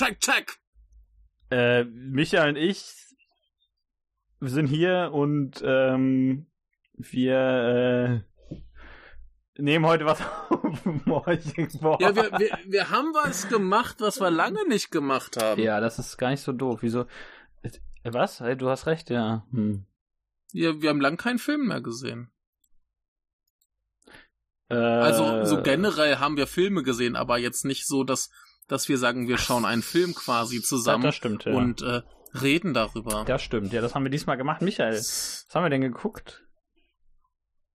Check, check. Äh, Michael und ich sind hier und ähm, wir äh, nehmen heute was auf. ja, wir, wir, wir haben was gemacht, was wir lange nicht gemacht haben. Ja, das ist gar nicht so doof. Wieso? Äh, was? Du hast recht, ja. Hm. Ja, wir haben lang keinen Film mehr gesehen. Äh, Also so generell haben wir Filme gesehen, aber jetzt nicht so, dass, dass wir sagen, wir schauen einen Film quasi zusammen das stimmt, ja. und äh, reden darüber. Das stimmt, ja, das haben wir diesmal gemacht. Michael, was haben wir denn geguckt?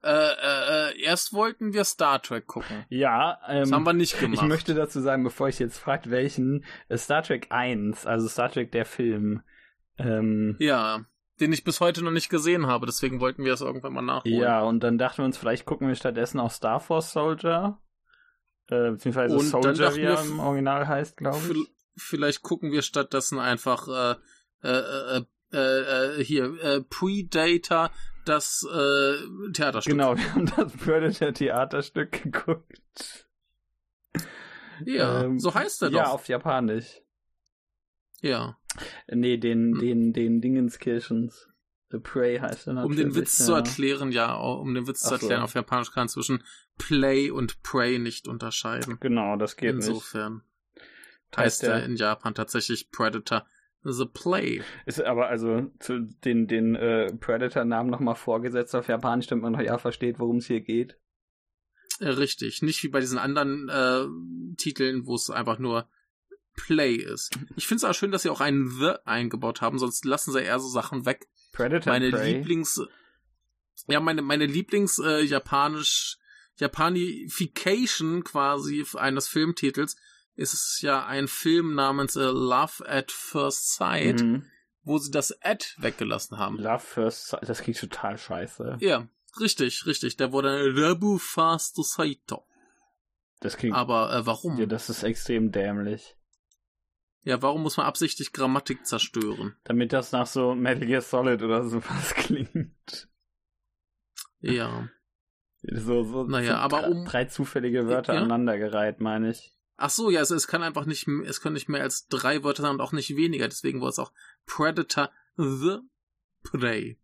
Äh, äh, äh, erst wollten wir Star Trek gucken. Ja, ähm, Das haben wir nicht gemacht. ich möchte dazu sagen, bevor ich jetzt fragt, welchen, äh, Star Trek 1, also Star Trek der Film. Ähm, Ja, den ich bis heute noch nicht gesehen habe, deswegen wollten wir es irgendwann mal nachholen. ja, und dann dachten wir uns, vielleicht gucken wir stattdessen auch Star Force Soldier. Äh, beziehungsweise Und Soldier, wie er im Original heißt, glaube ich. Vielleicht gucken wir stattdessen einfach äh, äh, äh, äh, äh, hier äh, Predator, das äh, Theaterstück. Genau, wir haben das Predator Theaterstück geguckt. Ja, Ähm, so heißt er Ja, doch. auf Japanisch. Ja. Nee, den, Hm. den, den Dingenskirchens. The Prey heißt er Um natürlich. den Witz ja. zu erklären, ja, um den Witz zu Ach so. erklären, auf Japanisch kann man zwischen Play und Prey nicht unterscheiden. Genau, das geht nicht. Insofern Heißt er in Japan tatsächlich Predator The Play. Ist aber also zu den, den äh, Predator-Namen nochmal vorgesetzt auf Japanisch, damit man noch ja versteht, worum es hier geht. Äh, Richtig, nicht wie bei diesen anderen äh, Titeln, wo es einfach nur Play ist. Ich finde es auch schön, dass sie auch einen The eingebaut haben, sonst lassen sie eher so Sachen weg. Predator meine Prey. Lieblings ja meine meine Lieblings äh, japanisch Japanification quasi eines Filmtitels ist es ja ein Film namens äh, Love at First Sight, Mhm. wo sie das Ad weggelassen haben. Love First Sight, das klingt total scheiße. Ja, richtig, richtig. Der wurde Rabu Fast Saito. Das klingt, Aber äh, warum? ja, das ist extrem dämlich. Ja, warum muss man absichtlich Grammatik zerstören? Damit das nach so Metal Gear Solid oder sowas klingt. Ja. So, so, Naja, aber drei, um- drei zufällige Wörter Ja? aneinandergereiht, meine ich. Ach so, ja, es, es kann einfach nicht, es können nicht mehr als drei Wörter sein und auch nicht weniger. Deswegen war es auch Predator the Prey.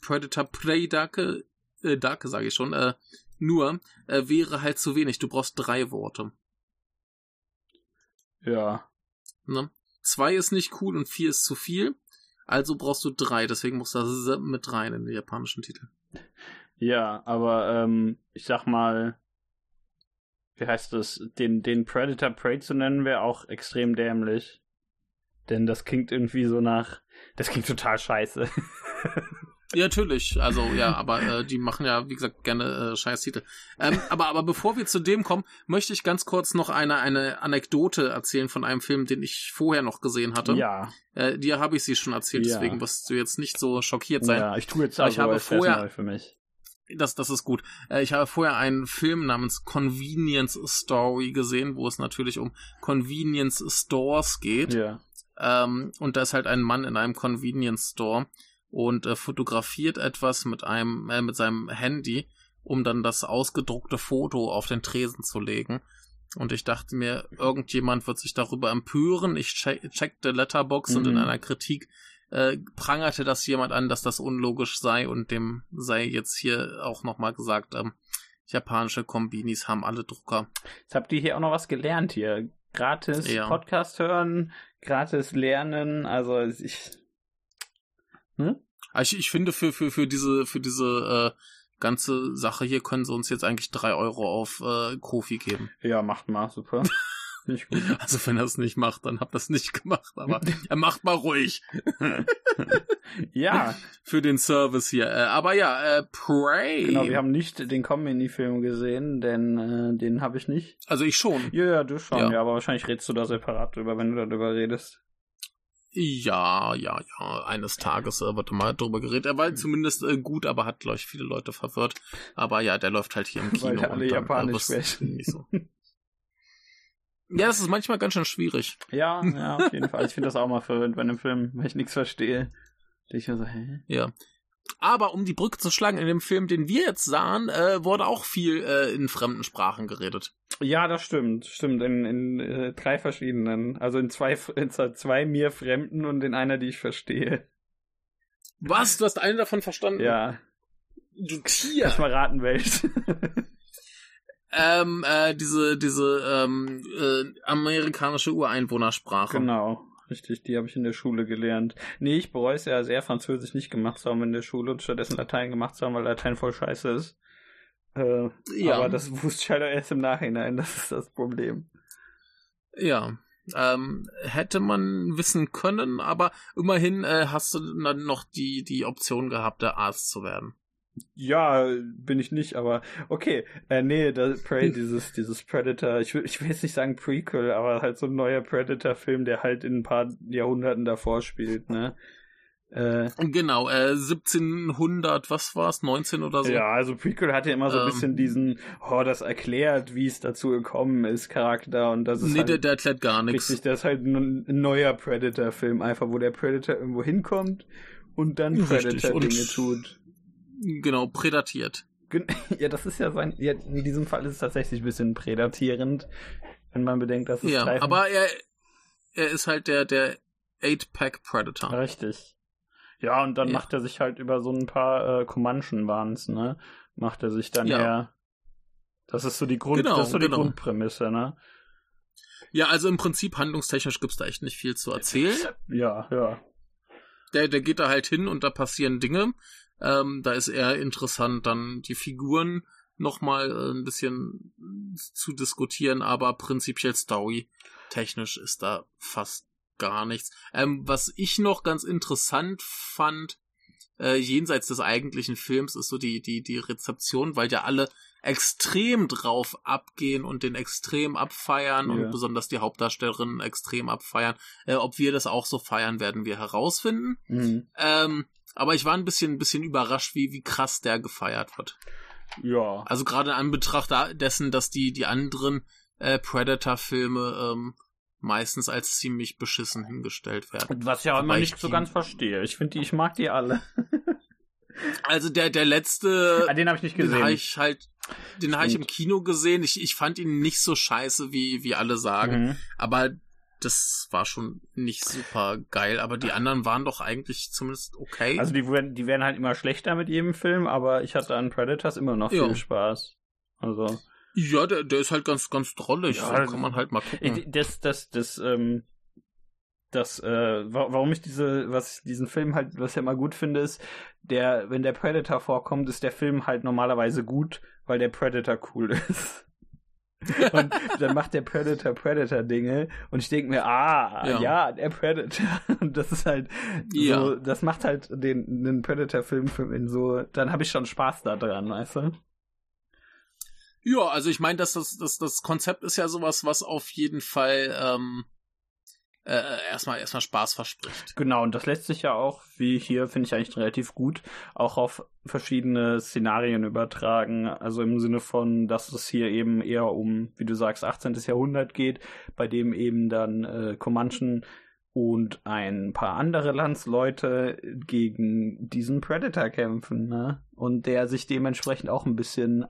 Predator Prey Dake, äh, Dake sage ich schon, äh, nur äh, wäre halt zu wenig. Du brauchst drei Worte. Ja. Ne? Zwei ist nicht cool und vier ist zu viel. Also brauchst du drei. Deswegen muss das Z mit rein in den japanischen Titel. Ja, aber ähm, ich sag mal, wie heißt das, den, den Predator Prey zu nennen, wäre auch extrem dämlich. Denn das klingt irgendwie so nach. Das klingt total scheiße. Ja, natürlich. Also ja, aber äh, die machen ja, wie gesagt, gerne äh, scheiß Titel. Ähm, aber, aber bevor wir zu dem kommen, möchte ich ganz kurz noch eine, eine Anekdote erzählen von einem Film, den ich vorher noch gesehen hatte. ja. Äh, dir habe ich sie schon erzählt, Ja. deswegen wirst du jetzt nicht so schockiert sein. Ja, ich tue jetzt also, ich habe vorher- für mich. Das, das ist gut. Äh, ich habe vorher einen Film namens Convenience Story gesehen, wo es natürlich um Convenience Stores geht. Ja. Ähm, und da ist halt ein Mann in einem Convenience Store und äh, fotografiert etwas mit einem äh, mit seinem Handy, um dann das ausgedruckte Foto auf den Tresen zu legen. Und ich dachte mir, irgendjemand wird sich darüber empören. Ich che checkte Letterbox und in Mhm. einer Kritik äh, prangerte das jemand an, dass das unlogisch sei und dem sei jetzt hier auch nochmal gesagt, ähm, japanische Kombinis haben alle Drucker. Jetzt habt ihr hier auch noch was gelernt hier. Gratis Ja. Podcast hören, gratis lernen, also ich. Hm? Aber Ich, ich finde, für, für, für diese, für diese äh, ganze Sache hier können sie uns jetzt eigentlich drei Euro auf äh, Kofi geben. Ja, macht mal, super. Ich gut. Also wenn er es nicht macht, dann habt das nicht gemacht. Aber er macht mal ruhig ja, für den Service hier. Äh, aber ja, äh, Prey. genau, wir haben nicht den Comedy-Film gesehen, denn äh, den habe ich nicht. also ich schon. Ja, ja, du schon, ja. Ja. aber wahrscheinlich redest du da separat drüber, wenn du darüber redest. Ja, ja, ja. Eines Tages äh, wird mal drüber geredet. Er war zumindest äh, gut, aber hat, glaube ich, viele Leute verwirrt. Aber ja, der läuft halt hier im Kino. Weil alle dann, Japanisch sprechen. Nicht so. Ja, das ist manchmal ganz schön schwierig. Ja, ja, auf jeden Fall. Ich finde das auch mal verwirrend bei einem Film, wenn ich nichts verstehe. Ich so, hä? Ja. Aber um die Brücke zu schlagen, in dem Film, den wir jetzt sahen, äh, wurde auch viel äh, in fremden Sprachen geredet. Ja, das stimmt. Stimmt. In, in äh, drei verschiedenen. Also in zwei, in zwei mir Fremden und in einer, die ich verstehe. Was? Du hast einen davon verstanden? Ja. Du Tier. Ich mal raten, welches. ähm, äh, diese, diese ähm, äh, amerikanische Ureinwohnersprache. Genau. Richtig, die habe ich in der Schule gelernt. Nee, ich bereue es ja sehr, Französisch nicht gemacht zu haben in der Schule und stattdessen Latein gemacht zu haben, weil Latein voll scheiße ist. Äh, ja. Aber das wusste ich halt erst im Nachhinein, das ist das Problem. Ja, ähm, hätte man wissen können, aber immerhin äh, hast du dann noch die, die Option gehabt, der Arzt zu werden. Ja, bin ich nicht, aber okay. Äh, nee, das Prey, dieses, dieses Predator, ich will, ich will jetzt nicht sagen Prequel, aber halt so ein neuer Predator-Film, der halt in ein paar Jahrhunderten davor spielt, ne? Äh, genau, äh, 1700, was war's, 19 oder so? Ja, also Prequel hatte immer so ein ähm, bisschen diesen, oh, das erklärt, wie es dazu gekommen ist, Charakter und das ist Nee, halt, der, der erklärt gar nichts. Richtig, das ist halt ein, ein neuer Predator-Film, einfach wo der Predator irgendwo hinkommt und dann Predator-Dinge tut. Genau, prädatiert. Ja, das ist ja sein. Ja, in diesem Fall ist es tatsächlich ein bisschen prädatierend, wenn man bedenkt, dass es. Ja, aber er, er ist halt der, der 8-Pack Predator. Richtig. Ja, und dann ja. macht er sich halt über so ein paar äh, Comanchen waren's, ne? Macht er sich dann ja. eher. Das ist so die Grund, genau, das ist so die genau. Grundprämisse, ne? Ja, also im Prinzip handlungstechnisch gibt's da echt nicht viel zu erzählen. Ja, ja. Der, der geht da halt hin und da passieren Dinge. Ähm, da ist eher interessant, dann die Figuren nochmal äh, ein bisschen zu diskutieren, aber prinzipiell Story technisch ist da fast gar nichts. Ähm, was ich noch ganz interessant fand, äh, jenseits des eigentlichen Films, ist so die, die, die Rezeption, weil ja alle extrem drauf abgehen und den extrem abfeiern yeah. und besonders die Hauptdarstellerinnen extrem abfeiern. Äh, ob wir das auch so feiern, werden wir herausfinden. Mhm. Ähm, aber ich war ein bisschen, ein bisschen überrascht, wie, wie krass der gefeiert wird. Ja. Also gerade in Anbetracht dessen, dass die, die anderen äh, Predator-Filme ähm, meistens als ziemlich beschissen hingestellt werden. Was ich auch immer nicht so ganz verstehe. Ich finde die, ich mag die alle. also der, der letzte. Ah, den habe ich nicht gesehen. Den habe ich halt, den habe ich im Kino gesehen. Ich, ich fand ihn nicht so scheiße, wie, wie alle sagen. Mhm. Aber das war schon nicht super geil, aber die anderen waren doch eigentlich zumindest okay. Also die werden, die werden halt immer schlechter mit jedem Film, aber ich hatte an Predators immer noch ja. viel Spaß. Also. Ja, der, der ist halt ganz, ganz drollig. Ja, so kann man halt mal gucken. Das, das, das, ähm, das, äh, warum ich diese, was ich diesen Film halt, was ich immer gut finde, ist, der, wenn der Predator vorkommt, ist der Film halt normalerweise gut, weil der Predator cool ist und dann macht der Predator Predator Dinge und ich denke mir, ah, ja. ja. der Predator. Und das ist halt ja. so, das macht halt den, den Predator-Film für ihn so, dann habe ich schon Spaß da dran, weißt du? Ja, also ich meine, dass das, das, das Konzept ist ja sowas, was auf jeden Fall ähm, äh, erstmal erstmal Spaß verspricht. Genau, und das lässt sich ja auch, wie hier, finde ich eigentlich relativ gut, auch auf verschiedene Szenarien übertragen. Also im Sinne von, dass es hier eben eher um, wie du sagst, 18. Jahrhundert geht, bei dem eben dann äh, Comanchen und ein paar andere Landsleute gegen diesen Predator kämpfen, ne? Und der sich dementsprechend auch ein bisschen,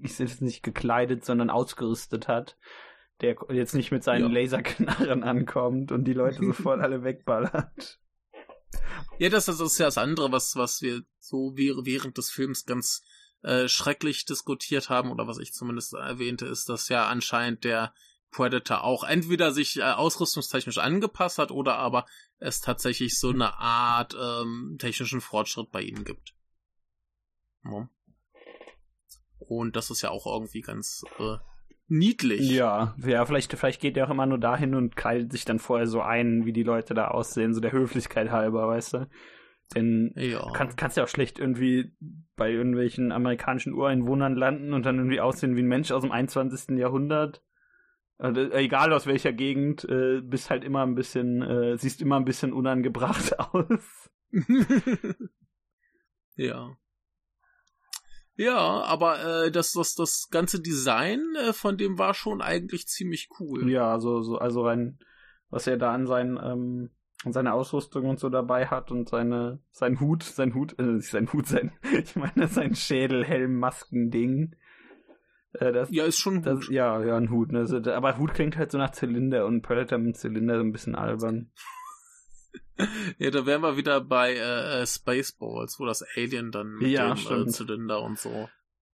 ich jetzt nicht gekleidet, sondern ausgerüstet hat der jetzt nicht mit seinen ja. Laserknarren ankommt und die Leute sofort alle wegballert. Ja, das, das ist ja das andere, was, was wir so während des Films ganz äh, schrecklich diskutiert haben, oder was ich zumindest erwähnte, ist, dass ja anscheinend der Predator auch entweder sich äh, ausrüstungstechnisch angepasst hat oder aber es tatsächlich so eine Art ähm, technischen Fortschritt bei ihnen gibt. Ja. Und das ist ja auch irgendwie ganz äh, niedlich. Ja, ja, vielleicht, vielleicht geht er auch immer nur dahin und kleidet sich dann vorher so ein, wie die Leute da aussehen, so der Höflichkeit halber, weißt du? Denn ja. kannst, kannst ja auch schlecht irgendwie bei irgendwelchen amerikanischen Ureinwohnern landen und dann irgendwie aussehen wie ein Mensch aus dem 21. Jahrhundert. Also, egal aus welcher Gegend, äh, bist halt immer ein bisschen, äh, siehst immer ein bisschen unangebracht aus. ja. Ja, aber äh, das, das, das ganze Design äh, von dem war schon eigentlich ziemlich cool. Ja, so, so, also rein, was er da an seinen, ähm, an seine Ausrüstung und so dabei hat und seine, sein Hut, sein Hut, äh, nicht sein Hut, sein, ich meine sein Schädel, Helm, Masken, Ding. Äh, das, Ja, ist schon das, gut. ja, ja, ein Hut. Ne? Aber Hut klingt halt so nach Zylinder und Predator mit Zylinder so ein bisschen albern. Ja, da wären wir wieder bei äh, äh, Spaceballs, wo das Alien dann mit Ja, dem äh. Zylinder und so.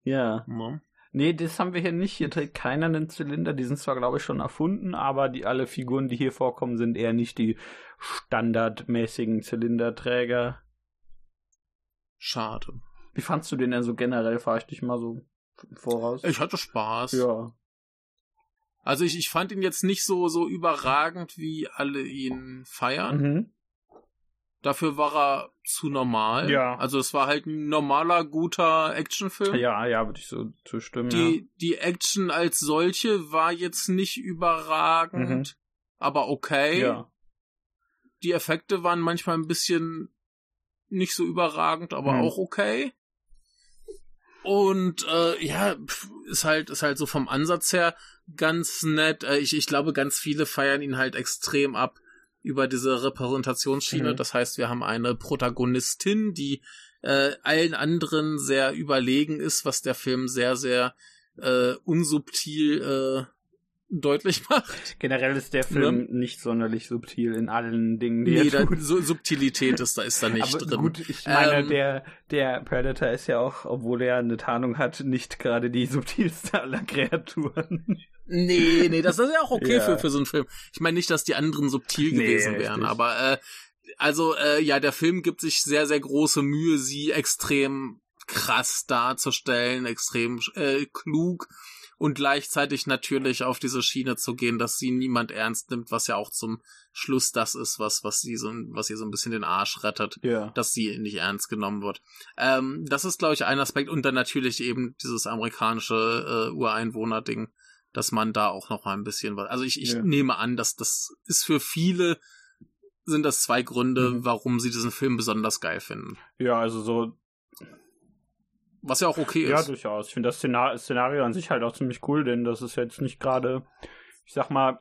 Ja. Ne? Nee, das haben wir hier nicht. Hier trägt keiner einen Zylinder. Die sind zwar, glaube ich, schon erfunden, aber die alle Figuren, die hier vorkommen, sind eher nicht die standardmäßigen Zylinderträger. Schade. Wie fandst du den denn so generell? Fahr ich dich mal so voraus? Ich hatte Spaß. ja. Also ich, ich fand ihn jetzt nicht so, so überragend, wie alle ihn feiern. Mhm. Dafür war er zu normal. Ja. Also es war halt ein normaler, guter Actionfilm. Ja, ja, würde ich so zustimmen. Die, die Action als solche war jetzt nicht überragend, aber okay. ja. ja. Die Effekte waren manchmal ein bisschen nicht so überragend, aber Mhm. auch okay. Und äh, ja, ist halt ist halt so vom Ansatz her ganz nett. Äh, ich, ich glaube, ganz viele feiern ihn halt extrem ab über diese Repräsentationsschiene. Mhm. Das heißt, wir haben eine Protagonistin, die äh, allen anderen sehr überlegen ist, was der Film sehr, sehr äh, unsubtil äh, deutlich macht. Generell ist der Film nicht sonderlich subtil in allen Dingen, die Nee, er da, tut. so Subtilität ist da, ist da nicht Aber drin. gut, ich meine, Ähm, der, der Predator ist ja auch, obwohl er eine Tarnung hat, nicht gerade die subtilste aller Kreaturen. Nee, nee, das ist ja auch okay Ja. für, für so einen Film. Ich meine nicht, dass die anderen subtil Nee, gewesen wären, richtig. aber äh, also äh, ja, der Film gibt sich sehr, sehr große Mühe, sie extrem krass darzustellen, extrem äh, klug und gleichzeitig natürlich auf diese Schiene zu gehen, dass sie niemand ernst nimmt, was ja auch zum Schluss das ist, was was sie so was ihr so ein bisschen den Arsch rettet Ja. dass sie nicht ernst genommen wird. Ähm, das ist, glaube ich, ein Aspekt. Und dann natürlich eben dieses amerikanische äh, Ureinwohner-Ding, dass man da auch noch mal ein bisschen was. Also ich, ich Ja. nehme an, dass das ist für viele sind das zwei Gründe, Mhm. warum sie diesen Film besonders geil finden. Ja, also so, Was ja auch okay ja, ist. durchaus. Ich finde das Szenar Szenario an sich halt auch ziemlich cool, denn das ist jetzt nicht gerade, ich sag mal,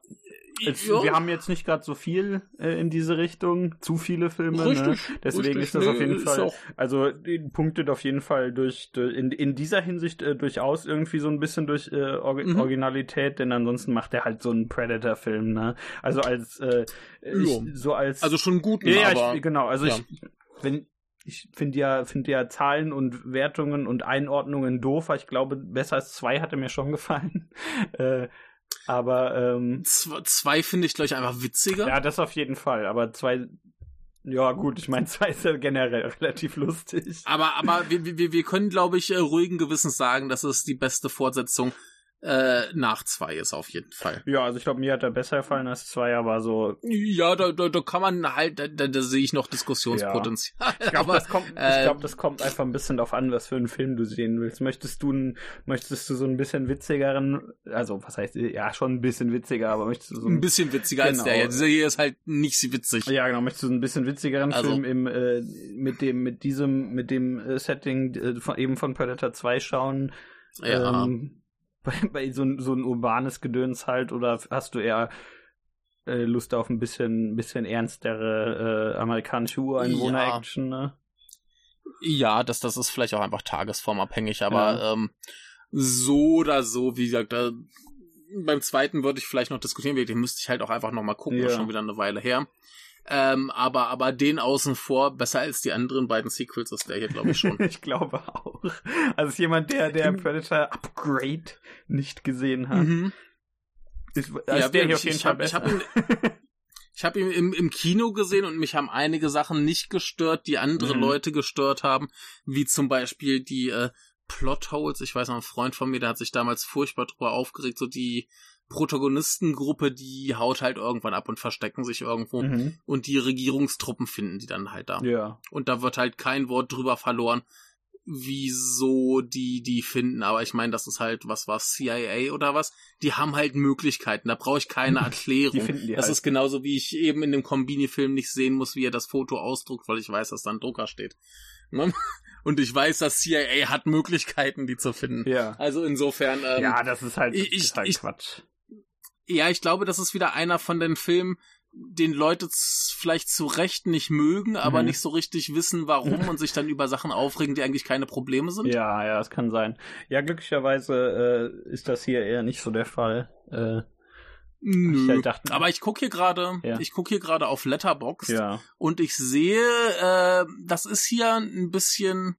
Ja. wir haben jetzt nicht gerade so viel äh, in diese Richtung, zu viele Filme, ne? Richtig, Deswegen richtig. ist das auf Nee, jeden ist Fall, also punktet auf jeden Fall durch, durch in, in dieser Hinsicht äh, durchaus irgendwie so ein bisschen durch äh, Orgi Mhm. Originalität, denn ansonsten macht er halt so einen Predator-Film, ne? Also als äh, ich, so als Also schon gut, ja, ja, aber ich, genau. Also ja. ich, wenn ich finde ja, finde ja Zahlen und Wertungen und Einordnungen doof, aber ich glaube, besser als zwei hatte mir schon gefallen. äh, aber ähm, Z- zwei finde ich, glaube ich, einfach witziger. ja, das auf jeden Fall. Aber zwei, ja gut, ich meine, zwei ist ja generell relativ lustig. Aber, aber wir, wir, wir können, glaube ich, äh, ruhigen Gewissens sagen, dass es die beste Fortsetzung äh, nach zwei ist, auf jeden Fall. Ja, also ich glaube, mir hat er besser gefallen als zwei, aber so. Ja, da, da, da kann man halt, da, da, da sehe ich noch Diskussionspotenzial. Ich glaube, das kommt, ich äh, glaube, das kommt einfach ein bisschen darauf an, was für einen Film du sehen willst. Möchtest du, ein, möchtest du so ein bisschen witzigeren, also was heißt, ja, schon ein bisschen witziger, aber möchtest du so ein bisschen witziger als Genau. der. hier. Dieser hier ist halt nicht so witzig. Ja, genau. Möchtest du einen bisschen witzigeren Also- Film im, äh, mit dem, mit diesem, mit dem äh, Setting äh, von, eben von Predator 2 schauen? Ja. Ähm, bei, bei so, ein- so ein urbanes Gedöns halt, oder hast du eher äh, Lust auf ein bisschen, bisschen ernstere äh, amerikanische Ureinwohner-Action, ne? Ja, das, das ist vielleicht auch einfach tagesformabhängig, aber Ja. ähm, so oder so, wie gesagt, da, beim zweiten würde ich vielleicht noch diskutieren, den müsste ich halt auch einfach noch mal gucken, Ja. schon wieder eine Weile her. Ähm, aber, aber den außen vor, besser als die anderen beiden Sequels, ist der hier, glaube ich, schon. ich glaube auch. Also jemand, der, der Predator Upgrade nicht gesehen hat. mhm. Ist, Ja, ist der hier ich- auf jeden Fall hab- ich hab Ich habe ihn im, im Kino gesehen und mich haben einige Sachen nicht gestört, die andere Mhm. Leute gestört haben, wie zum Beispiel die äh, Plotholes. Ich weiß noch, ein Freund von mir, der hat sich damals furchtbar drüber aufgeregt, so die Protagonistengruppe, die haut halt irgendwann ab und verstecken sich irgendwo mhm. und die Regierungstruppen finden die dann halt da. Ja. Und da wird halt kein Wort drüber verloren, wieso die die finden. Aber ich meine, das ist halt, was war CIA oder was? Die haben halt Möglichkeiten. Da brauche ich keine Erklärung. Die finden die das halt. ist genauso, wie ich eben in dem Kombini-Film nicht sehen muss, wie er das Foto ausdruckt, weil ich weiß, dass da ein Drucker steht. Ne? Und ich weiß, dass CIA hat Möglichkeiten, die zu finden. Ja. Also insofern. Ähm, ja, das ist halt, ich- ist halt ich- Quatsch. Ja, ich glaube, das ist wieder einer von den Filmen, den Leute vielleicht zu Recht nicht mögen, aber mhm. nicht so richtig wissen, warum und sich dann über Sachen aufregen, die eigentlich keine Probleme sind. Ja, ja, das kann sein. Ja, glücklicherweise äh, ist das hier eher nicht so der Fall. Äh, Nö. Ich halt dachte, aber ich gucke hier gerade, ja. ich gucke hier gerade auf Letterboxd ja. und ich sehe, äh, das ist hier ein bisschen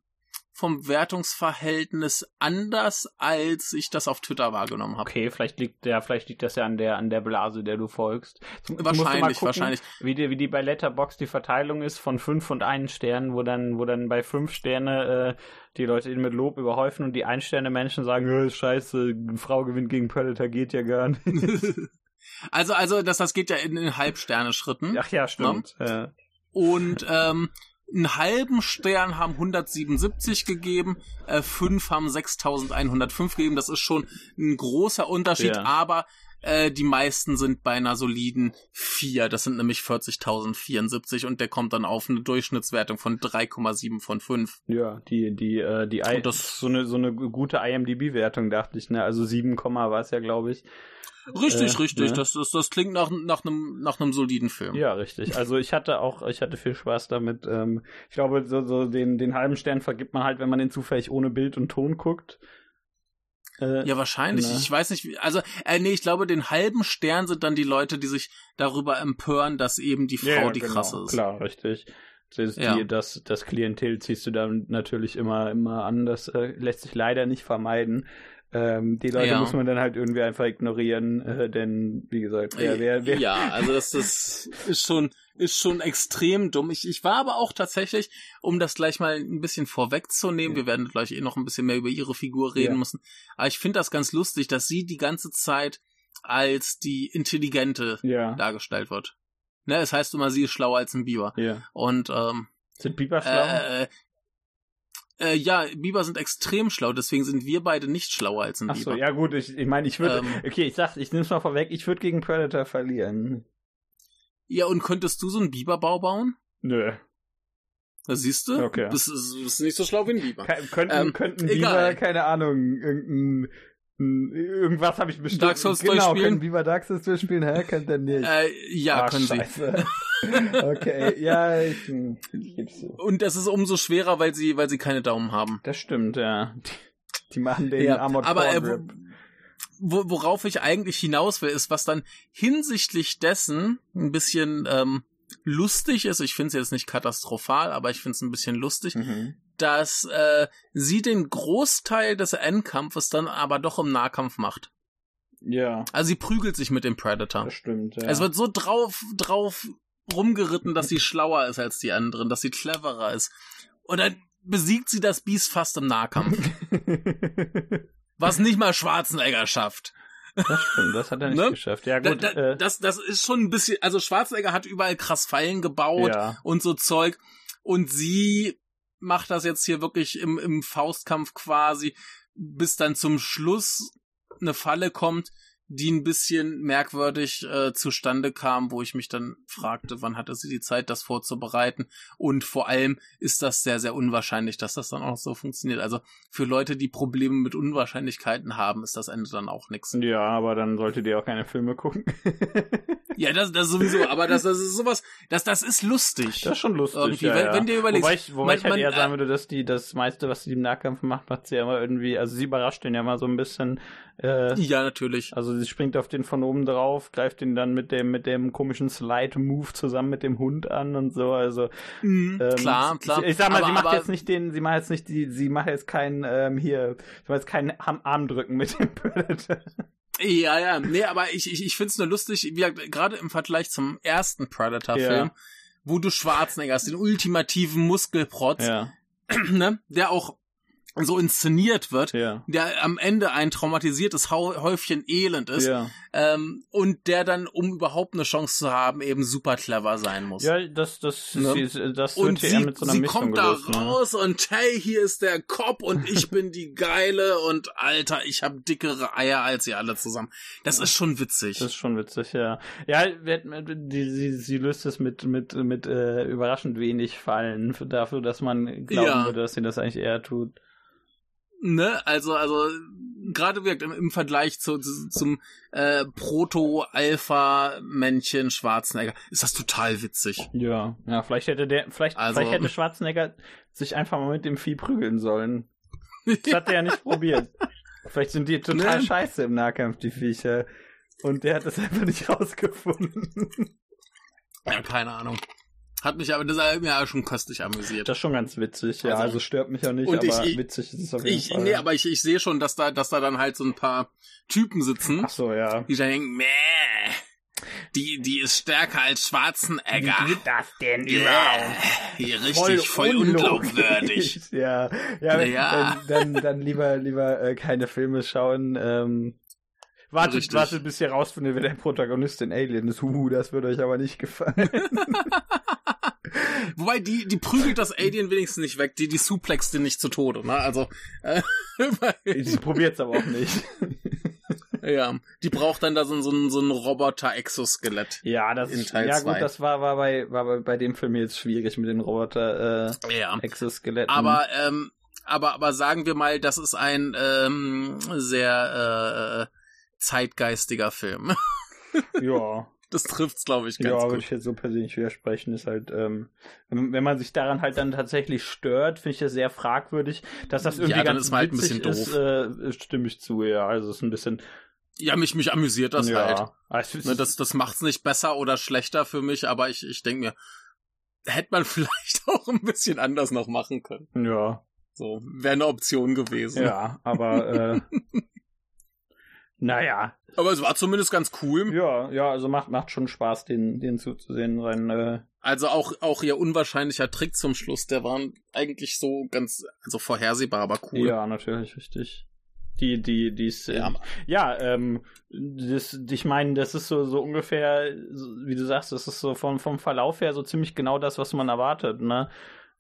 vom Wertungsverhältnis anders, als ich das auf Twitter wahrgenommen habe. Okay, vielleicht liegt ja, vielleicht liegt das ja an der an der Blase, der du folgst. Du, wahrscheinlich, gucken, wahrscheinlich. Wie die, wie die bei Letterbox die Verteilung ist von fünf und einen Sternen, wo dann wo dann bei fünf Sterne äh, die Leute ihn mit Lob überhäufen und die ein Sterne Menschen sagen, oh, Scheiße, Frau gewinnt gegen Predator geht ja gar nicht. also also das das geht ja in, in Halbsterne Schritten. Ach ja, stimmt. Ne? Ja. Und ähm, einen halben Stern haben 177 gegeben, äh, fünf haben 6105 gegeben. Das ist schon ein großer Unterschied, ja. aber äh, die meisten sind bei einer soliden 4. Das sind nämlich 40.074 und der kommt dann auf eine Durchschnittswertung von 3,7 von 5. Ja, die, die, äh, die, I das so eine, so eine gute IMDb-Wertung, dachte ich, ne? Also 7, war es ja, glaube ich. Richtig, äh, richtig. Ne? Das, das, das klingt nach, nach, einem, nach einem soliden Film. Ja, richtig. Also ich hatte auch, ich hatte viel Spaß damit. Ähm, ich glaube, so, so den, den halben Stern vergibt man halt, wenn man den zufällig ohne Bild und Ton guckt. Äh, ja, wahrscheinlich. Ne? Ich weiß nicht, also, äh, nee, ich glaube, den halben Stern sind dann die Leute, die sich darüber empören, dass eben die Frau ja, die genau, krasse ist. Klar, richtig. Das, ja. die, das, das Klientel ziehst du dann natürlich immer, immer an. Das äh, lässt sich leider nicht vermeiden. Ähm, die Leute ja. muss man dann halt irgendwie einfach ignorieren, äh, denn wie gesagt, wer, wer, wer. Ja, also das, das ist schon, ist schon extrem dumm. Ich, ich war aber auch tatsächlich, um das gleich mal ein bisschen vorwegzunehmen, ja. wir werden gleich eh noch ein bisschen mehr über ihre Figur reden ja. müssen, aber ich finde das ganz lustig, dass sie die ganze Zeit als die Intelligente ja. dargestellt wird. Ne, es heißt immer, sie ist schlauer als ein Biber. Ja. Und ähm, sind Biber schlau? Äh, äh, ja, Biber sind extrem schlau, deswegen sind wir beide nicht schlauer als ein Ach so, Biber. ja gut, ich, ich meine, ich würde, ähm, okay, ich sag, ich nehm's mal vorweg, ich würde gegen Predator verlieren. Ja, und könntest du so einen Biberbau bauen? Nö. Das siehst du? Okay. Das ist, das ist nicht so schlau wie ein Biber. Ke könnten, ähm, könnten Biber, keine Ahnung, irgendein Irgendwas habe ich bestimmt. Dark Souls genau, durchspielen? können Biber Dark Souls durchspielen? Hä, könnt ihr nicht. Äh, ja, Ach, können scheiße. sie. okay, ja, ich, ich geb's so. Und das ist umso schwerer, weil sie, weil sie keine Daumen haben. Das stimmt, ja. Die, die machen den ja, Armored Aber äh, wo, worauf ich eigentlich hinaus will, ist, was dann hinsichtlich dessen ein bisschen ähm, lustig ist. Ich finde es jetzt nicht katastrophal, aber ich finde es ein bisschen lustig. Mhm dass äh, sie den Großteil des Endkampfes dann aber doch im Nahkampf macht. Ja. Also sie prügelt sich mit dem Predator. Das stimmt, ja. Es wird so drauf, drauf rumgeritten, dass sie schlauer ist als die anderen, dass sie cleverer ist. Und dann besiegt sie das Biest fast im Nahkampf. Was nicht mal Schwarzenegger schafft. Das stimmt, das hat er nicht ne? geschafft. Ja, gut. Da, da, äh, das, das ist schon ein bisschen, also Schwarzenegger hat überall krass Fallen gebaut ja. und so Zeug. Und sie macht das jetzt hier wirklich im, im Faustkampf quasi, bis dann zum Schluss eine Falle kommt, die ein bisschen merkwürdig äh, zustande kam, wo ich mich dann fragte, wann hatte sie die Zeit, das vorzubereiten. Und vor allem ist das sehr, sehr unwahrscheinlich, dass das dann auch so funktioniert. Also für Leute, die Probleme mit Unwahrscheinlichkeiten haben, ist das Ende dann auch nichts. Ja, aber dann solltet ihr auch keine Filme gucken. ja, das, das sowieso, aber das, das ist sowas, das, das ist lustig. Das ist schon lustig. Irgendwie, ja, wenn, ja. wenn dir überlegst. Wobei ich, wobei man, ich halt man, eher sagen würde, dass die das meiste, was sie im Nahkampf macht, macht sie ja immer irgendwie, also sie überrascht den ja mal so ein bisschen. Äh, ja, natürlich. Also sie springt auf den von oben drauf, greift ihn dann mit dem mit dem komischen Slide-Move zusammen mit dem Hund an und so. Also mhm, ähm, klar, klar. Ich, ich sag mal, aber, sie macht aber, jetzt nicht den, sie macht jetzt nicht die, sie macht jetzt keinen ähm, hier, ich weiß keinen Armdrücken mit dem Predator. Ja, ja, nee, aber ich, ich, ich find's nur lustig, wie gerade im Vergleich zum ersten Predator-Film, ja. wo du Schwarzenegger hast, den ultimativen Muskelprotz, ja. ne, der auch so inszeniert wird, ja. der am Ende ein traumatisiertes Häufchen Elend ist ja. ähm, und der dann, um überhaupt eine Chance zu haben, eben super clever sein muss. Ja, das, das, ne? sie, das und sie, mit so einer sie Mischung kommt gelöst, da ne? raus und hey, hier ist der Cop und ich bin die Geile und Alter, ich habe dickere Eier als ihr alle zusammen. Das ist schon witzig. Das ist schon witzig, ja. Ja, die, sie, sie löst es mit mit mit äh, überraschend wenig Fallen dafür, dass man glauben ja. würde, dass sie das eigentlich eher tut. Ne, also, also, gerade wirkt im, im Vergleich zu, zu, zum äh, Proto-Alpha-Männchen Schwarzenegger, ist das total witzig. Ja, ja, vielleicht hätte der, vielleicht, Also- vielleicht hätte Schwarzenegger sich einfach mal mit dem Vieh prügeln sollen. Das hat er ja nicht probiert. Vielleicht sind die total Ne? scheiße im Nahkampf, die Viecher. Und der hat das einfach nicht rausgefunden. Ja, keine Ahnung. Hat mich aber, das hat mich ja schon köstlich amüsiert. Das ist schon ganz witzig, ja. Also, Also- stört mich auch nicht, aber ich- witzig ist es auf jeden Ich, Fall. nee, aber ich, ich sehe schon, dass da, dass da dann halt so ein paar Typen sitzen, Ach so, ja. die dann denken, meh, die, die ist stärker als Schwarzenegger. das denn Yeah. Hier richtig voll, unglaubwürdig. ja, ja, Ja. Dann, dann, dann lieber, lieber äh, keine Filme schauen. Ähm, wartet, Richtig. wartet, bis ihr rausfindet, wer der Protagonist in Alien ist. Huhu, das würde euch aber nicht gefallen. Wobei, die, die prügelt das Alien wenigstens nicht weg, die, die suplext den nicht zu Tode, ne? Also, äh, Sie probiert's aber auch nicht. ja, die braucht dann da so, ein- so, so ein Roboter-Exoskelett. Ja, das In ist, ja gut, das war, war, bei, war bei, bei dem Film jetzt schwierig mit den Roboter äh, Ja. Aber, ähm, aber, aber sagen wir mal, das ist ein ähm, sehr äh, zeitgeistiger Film. ja, Das trifft's, glaube ich, ganz ja, würde gut. ich jetzt so persönlich widersprechen, ist halt, ähm, wenn, man sich daran halt dann tatsächlich stört, finde ich das sehr fragwürdig, dass das irgendwie Ja, dann ganz ist halt ein bisschen ist, äh, stimme ich zu, ja, also es ist ein bisschen, Ja, mich, mich amüsiert das ja, halt. Es Ne, das, das macht's nicht besser oder schlechter für mich, aber ich, ich denke mir, hätte man vielleicht auch ein bisschen anders noch machen können. ja, So, wäre eine Option gewesen. ja, aber, äh, naja, Aber es war zumindest ganz cool. ja, ja, also macht, macht schon Spaß, den, den zuzusehen, sein, äh, Also auch, auch ihr unwahrscheinlicher Trick zum Schluss, der war eigentlich so ganz, also vorhersehbar, aber cool. ja, natürlich, richtig. Die, die, die ist, Ja, Ja, ähm, das, ich meine, das ist so, so ungefähr, wie du sagst, das ist so vom, vom Verlauf her so ziemlich genau das, was man erwartet, ne?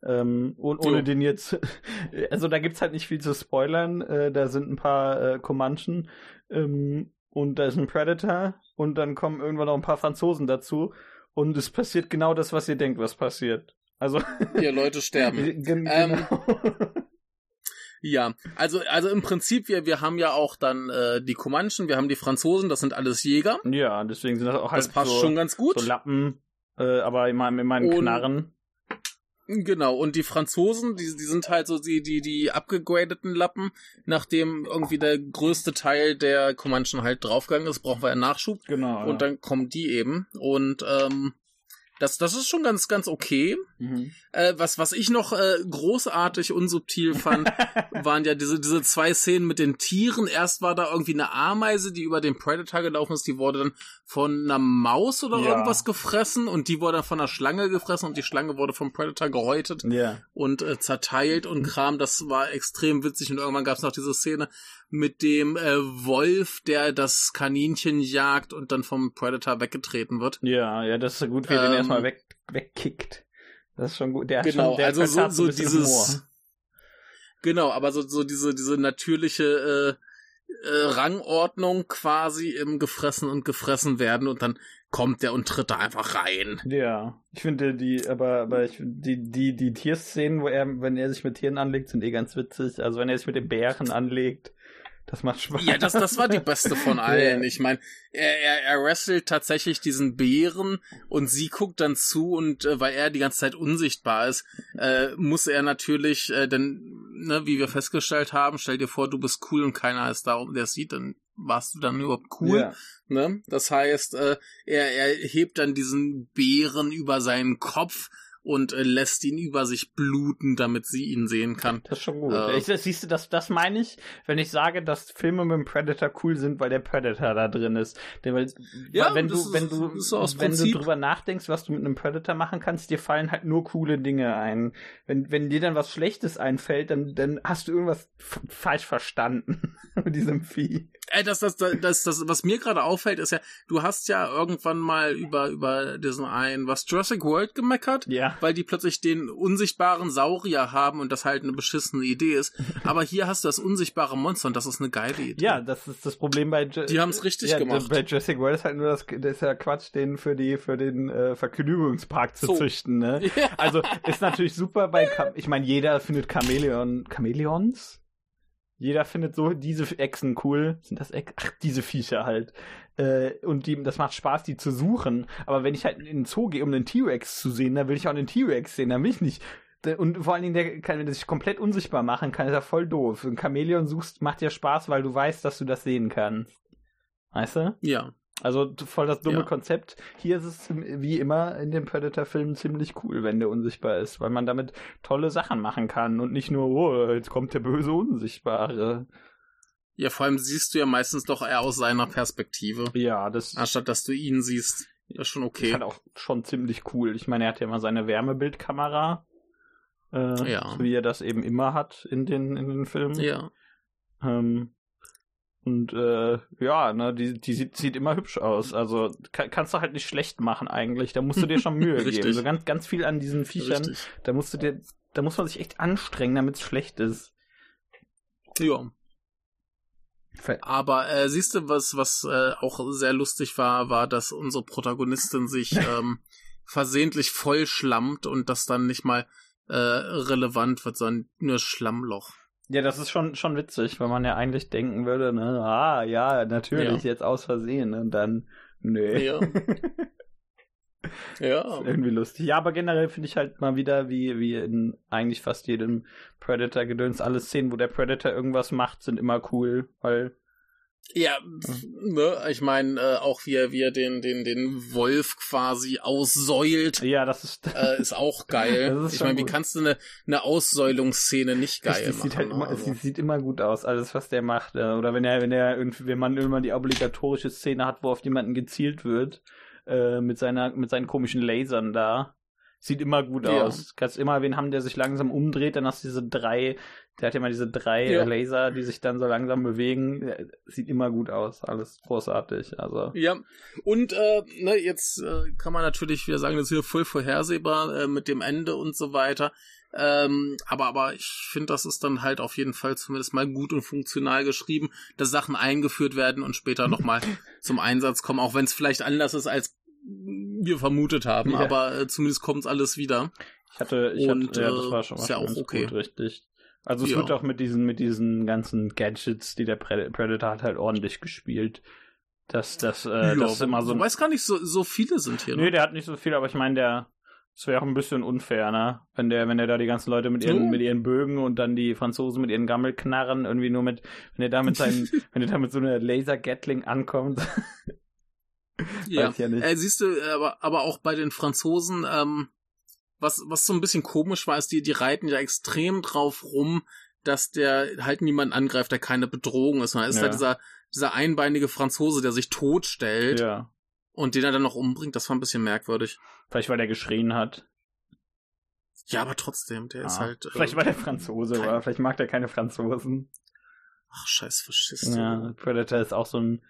Ähm, und ohne Jo. den jetzt, also da gibt's halt nicht viel zu spoilern, äh, da sind ein paar äh, Comanchen ähm, und da ist ein Predator und dann kommen irgendwann noch ein paar Franzosen dazu und es passiert genau das, was ihr denkt, was passiert. Also, hier Leute sterben. gen- Ähm, genau. Ja, also, also im Prinzip, wir, wir haben ja auch dann äh, die Comanchen, wir haben die Franzosen, das sind alles Jäger. ja, deswegen sind das auch halt Das passt so, schon ganz gut. so Lappen, äh, aber immer mit meinen Und- Knarren. Genau, und die Franzosen, die, die sind halt so die, die, die abgegradeten Lappen, nachdem irgendwie der größte Teil der Comanchen halt draufgegangen ist, brauchen wir einen Nachschub. Genau. Und dann kommen die eben. Und ähm, das, das ist schon ganz, ganz okay. Mhm. Äh, was, was ich noch äh, großartig unsubtil fand, waren ja diese, diese zwei Szenen mit den Tieren. Erst war da irgendwie eine Ameise, die über den Predator gelaufen ist, die wurde dann von einer Maus oder Ja. irgendwas gefressen und die wurde dann von einer Schlange gefressen und die Schlange wurde vom Predator gehäutet Ja. und äh, zerteilt und Kram. Das war extrem witzig und irgendwann gab es noch diese Szene mit dem äh, Wolf, der das Kaninchen jagt und dann vom Predator weggetreten wird. Ja, ja, das ist so gut, wie er den Ähm, erstmal weg, wegkickt. Das ist schon gut. Der hat Genau, schon, der also so, so dieses. Humor. Genau, aber so, so diese, diese natürliche äh, äh, Rangordnung quasi im Gefressen und Gefressen werden und dann kommt der und tritt da einfach rein. Ja, ich finde die, aber, aber ich finde die, die, die Tierszenen, wo er, wenn er sich mit Tieren anlegt, sind eh ganz witzig. Also wenn er sich mit den Bären anlegt, das macht Spaß. Ja, das, das war die beste von allen. Ich meine, er, er, er wrestelt tatsächlich diesen Bären und sie guckt dann zu und äh, weil er die ganze Zeit unsichtbar ist, äh, muss er natürlich, äh, denn, ne, wie wir festgestellt haben, stell dir vor, du bist cool und keiner ist da, der es sieht, dann warst du dann überhaupt cool. Ja. Ne? Das heißt, äh, er, er hebt dann diesen Bären über seinen Kopf und äh, lässt ihn über sich bluten, damit sie ihn sehen kann. Das ist schon gut. Äh. ich, das, siehst du, das, das meine ich, wenn ich sage, dass Filme mit dem Predator cool sind, weil der Predator da drin ist. Denn, weil, Ja, weil wenn du, ist- wenn du, so wenn du drüber nachdenkst, was du mit einem Predator machen kannst, dir fallen halt nur coole Dinge ein. Wenn, wenn dir dann was Schlechtes einfällt, dann, dann hast du irgendwas falsch verstanden mit diesem Vieh. Ey, das, das, das, das, das, was mir gerade auffällt, ist ja, du hast ja irgendwann mal über, über diesen einen, was Jurassic World gemeckert, Ja. weil die plötzlich den unsichtbaren Saurier haben und das halt eine beschissene Idee ist. Aber hier hast du das unsichtbare Monster und das ist eine geile Idee. Ja, das ist das Problem bei Ju- Die haben's richtig ja, gemacht. Bei Jurassic World ist halt nur das, das ist ja Quatsch, den für die für den äh, Vergnügungspark zu So. züchten, ne? Ja. Also ist natürlich super bei ich meine, jeder findet Chamäleon Chamäleons? jeder findet so diese Echsen cool. Sind das Echsen? Ach, diese Viecher halt. Äh, und die, das macht Spaß, die zu suchen. Aber wenn ich halt in den Zoo gehe, um den T-Rex zu sehen, dann will ich auch den T-Rex sehen. Dann will ich nicht. Und vor allen Dingen, der kann, wenn der sich komplett unsichtbar machen kann, ist er voll doof. Ein Chamäleon suchst, macht dir Spaß, weil du weißt, dass du das sehen kannst. Weißt du? Ja. Also voll das dumme Ja. Konzept. Hier ist es wie immer in den Predator-Filmen ziemlich cool, wenn der unsichtbar ist, weil man damit tolle Sachen machen kann und nicht nur, oh, jetzt kommt der böse Unsichtbare. Ja, vor allem siehst du ja meistens doch eher aus seiner Perspektive, Ja, das anstatt dass du ihn siehst. Ja, schon ist okay. halt auch schon ziemlich cool. Ich meine, er hat ja immer seine Wärmebildkamera. Äh, Ja. So wie er das eben immer hat in den, in den Filmen. Ja. Ähm, und äh, ja, ne, die, die sieht, sieht immer hübsch aus. Also kann, kannst du halt nicht schlecht machen eigentlich. Da musst du dir schon Mühe geben. So ganz, ganz viel an diesen Viechern. Richtig. Da musst du dir, da muss man sich echt anstrengen, damit es schlecht ist. Ja. Aber äh, siehst du, was, was äh, auch sehr lustig war, war, dass unsere Protagonistin sich ähm, versehentlich voll schlammt und das dann nicht mal äh, relevant wird, sondern nur Schlammloch. Ja, das ist schon, schon witzig, weil man ja eigentlich denken würde, ne, ah, ja, natürlich, Ja. jetzt aus Versehen und dann, nö. Ja. ja. Irgendwie lustig. Ja, aber generell finde ich halt mal wieder, wie, wie in eigentlich fast jedem Predator-Gedöns, alle Szenen, wo der Predator irgendwas macht, sind immer cool, weil Ja, ne, ich meine, äh, auch wie er, wie er den, den, den Wolf quasi aussäult, ja, das ist äh, ist auch geil. Das ist ich meine, wie kannst du eine, eine Aussäulungsszene nicht geil es, machen? sieht halt immer, also. es sieht immer gut aus, alles was der macht. äh, Oder wenn er, wenn er irgendwie, wenn man irgendwann die obligatorische Szene hat, wo auf jemanden gezielt wird, äh, mit seiner, mit seinen komischen Lasern da. Sieht immer gut Ja. aus. Kannst immer wen haben, der sich langsam umdreht, dann hast du diese drei, der hat ja mal diese drei Ja. Laser, die sich dann so langsam bewegen. Sieht immer gut aus, alles großartig. Also. Ja, und äh, ne, jetzt äh, kann man natürlich wieder sagen, das ist hier voll vorhersehbar äh, mit dem Ende und so weiter. Ähm, aber, aber ich finde, das ist dann halt auf jeden Fall zumindest mal gut und funktional geschrieben, dass Sachen eingeführt werden und später nochmal zum Einsatz kommen, auch wenn es vielleicht anders ist, als wir vermutet haben, Ja. aber äh, zumindest kommt alles wieder. Ich hatte, ich Und, hatte, ja, das äh, war schon ist ja auch okay. gut, richtig. Also es Ja. wird auch mit diesen, mit diesen ganzen Gadgets, die der Pred- Predator hat, halt ordentlich gespielt. Das, das, äh, das ist immer so ein. weißt gar nicht, so, so viele sind hier. Nee, Ne? der hat nicht so viel, aber ich meine, der, es wäre auch ein bisschen unfair, ne? Wenn der, wenn der da die ganzen Leute mit ihren, Oh. mit ihren Bögen und dann die Franzosen mit ihren Gammelknarren irgendwie nur mit, wenn er da mit seinen, wenn er da mit so einer Laser-Gatling ankommt. Ja. Weiß ja nicht. Äh, siehst du, aber, aber auch bei den Franzosen, ähm, was, was so ein bisschen komisch war, ist, die, die reiten ja extrem drauf rum, dass der halt niemanden angreift, der keine Bedrohung ist. Da ist Ja. da dieser, dieser einbeinige Franzose, der sich totstellt ja. und den er dann noch umbringt. Das war ein bisschen merkwürdig. Vielleicht weil der geschrien hat. Ja, aber trotzdem, der ist Ah. halt. Äh, Vielleicht weil der Franzose kein- war. Vielleicht mag der keine Franzosen. Ach, scheiß Faschist. Ja, Predator ist auch so ein,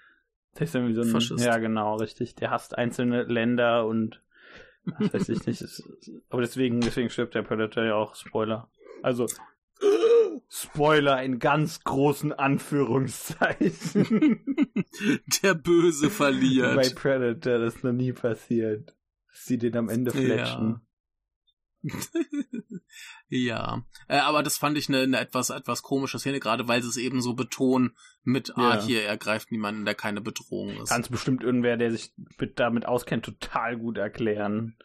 der ist irgendwie so ein, Faschist. ja genau, richtig. Der hasst einzelne Länder und ach, weiß ich nicht. Aber deswegen, deswegen stirbt der Predator ja auch. Spoiler. Also Spoiler in ganz großen Anführungszeichen. Der Böse Bei verliert. Predator das ist noch nie passiert. dass Sie den am Ende fletschen. ja. Äh, aber das fand ich eine, eine etwas, etwas komische Szene, gerade weil sie es eben so betonen mit, ah, Ja. hier, er greift niemanden, der keine Bedrohung ist. Kannst bestimmt irgendwer, der sich mit, damit auskennt, total gut erklären.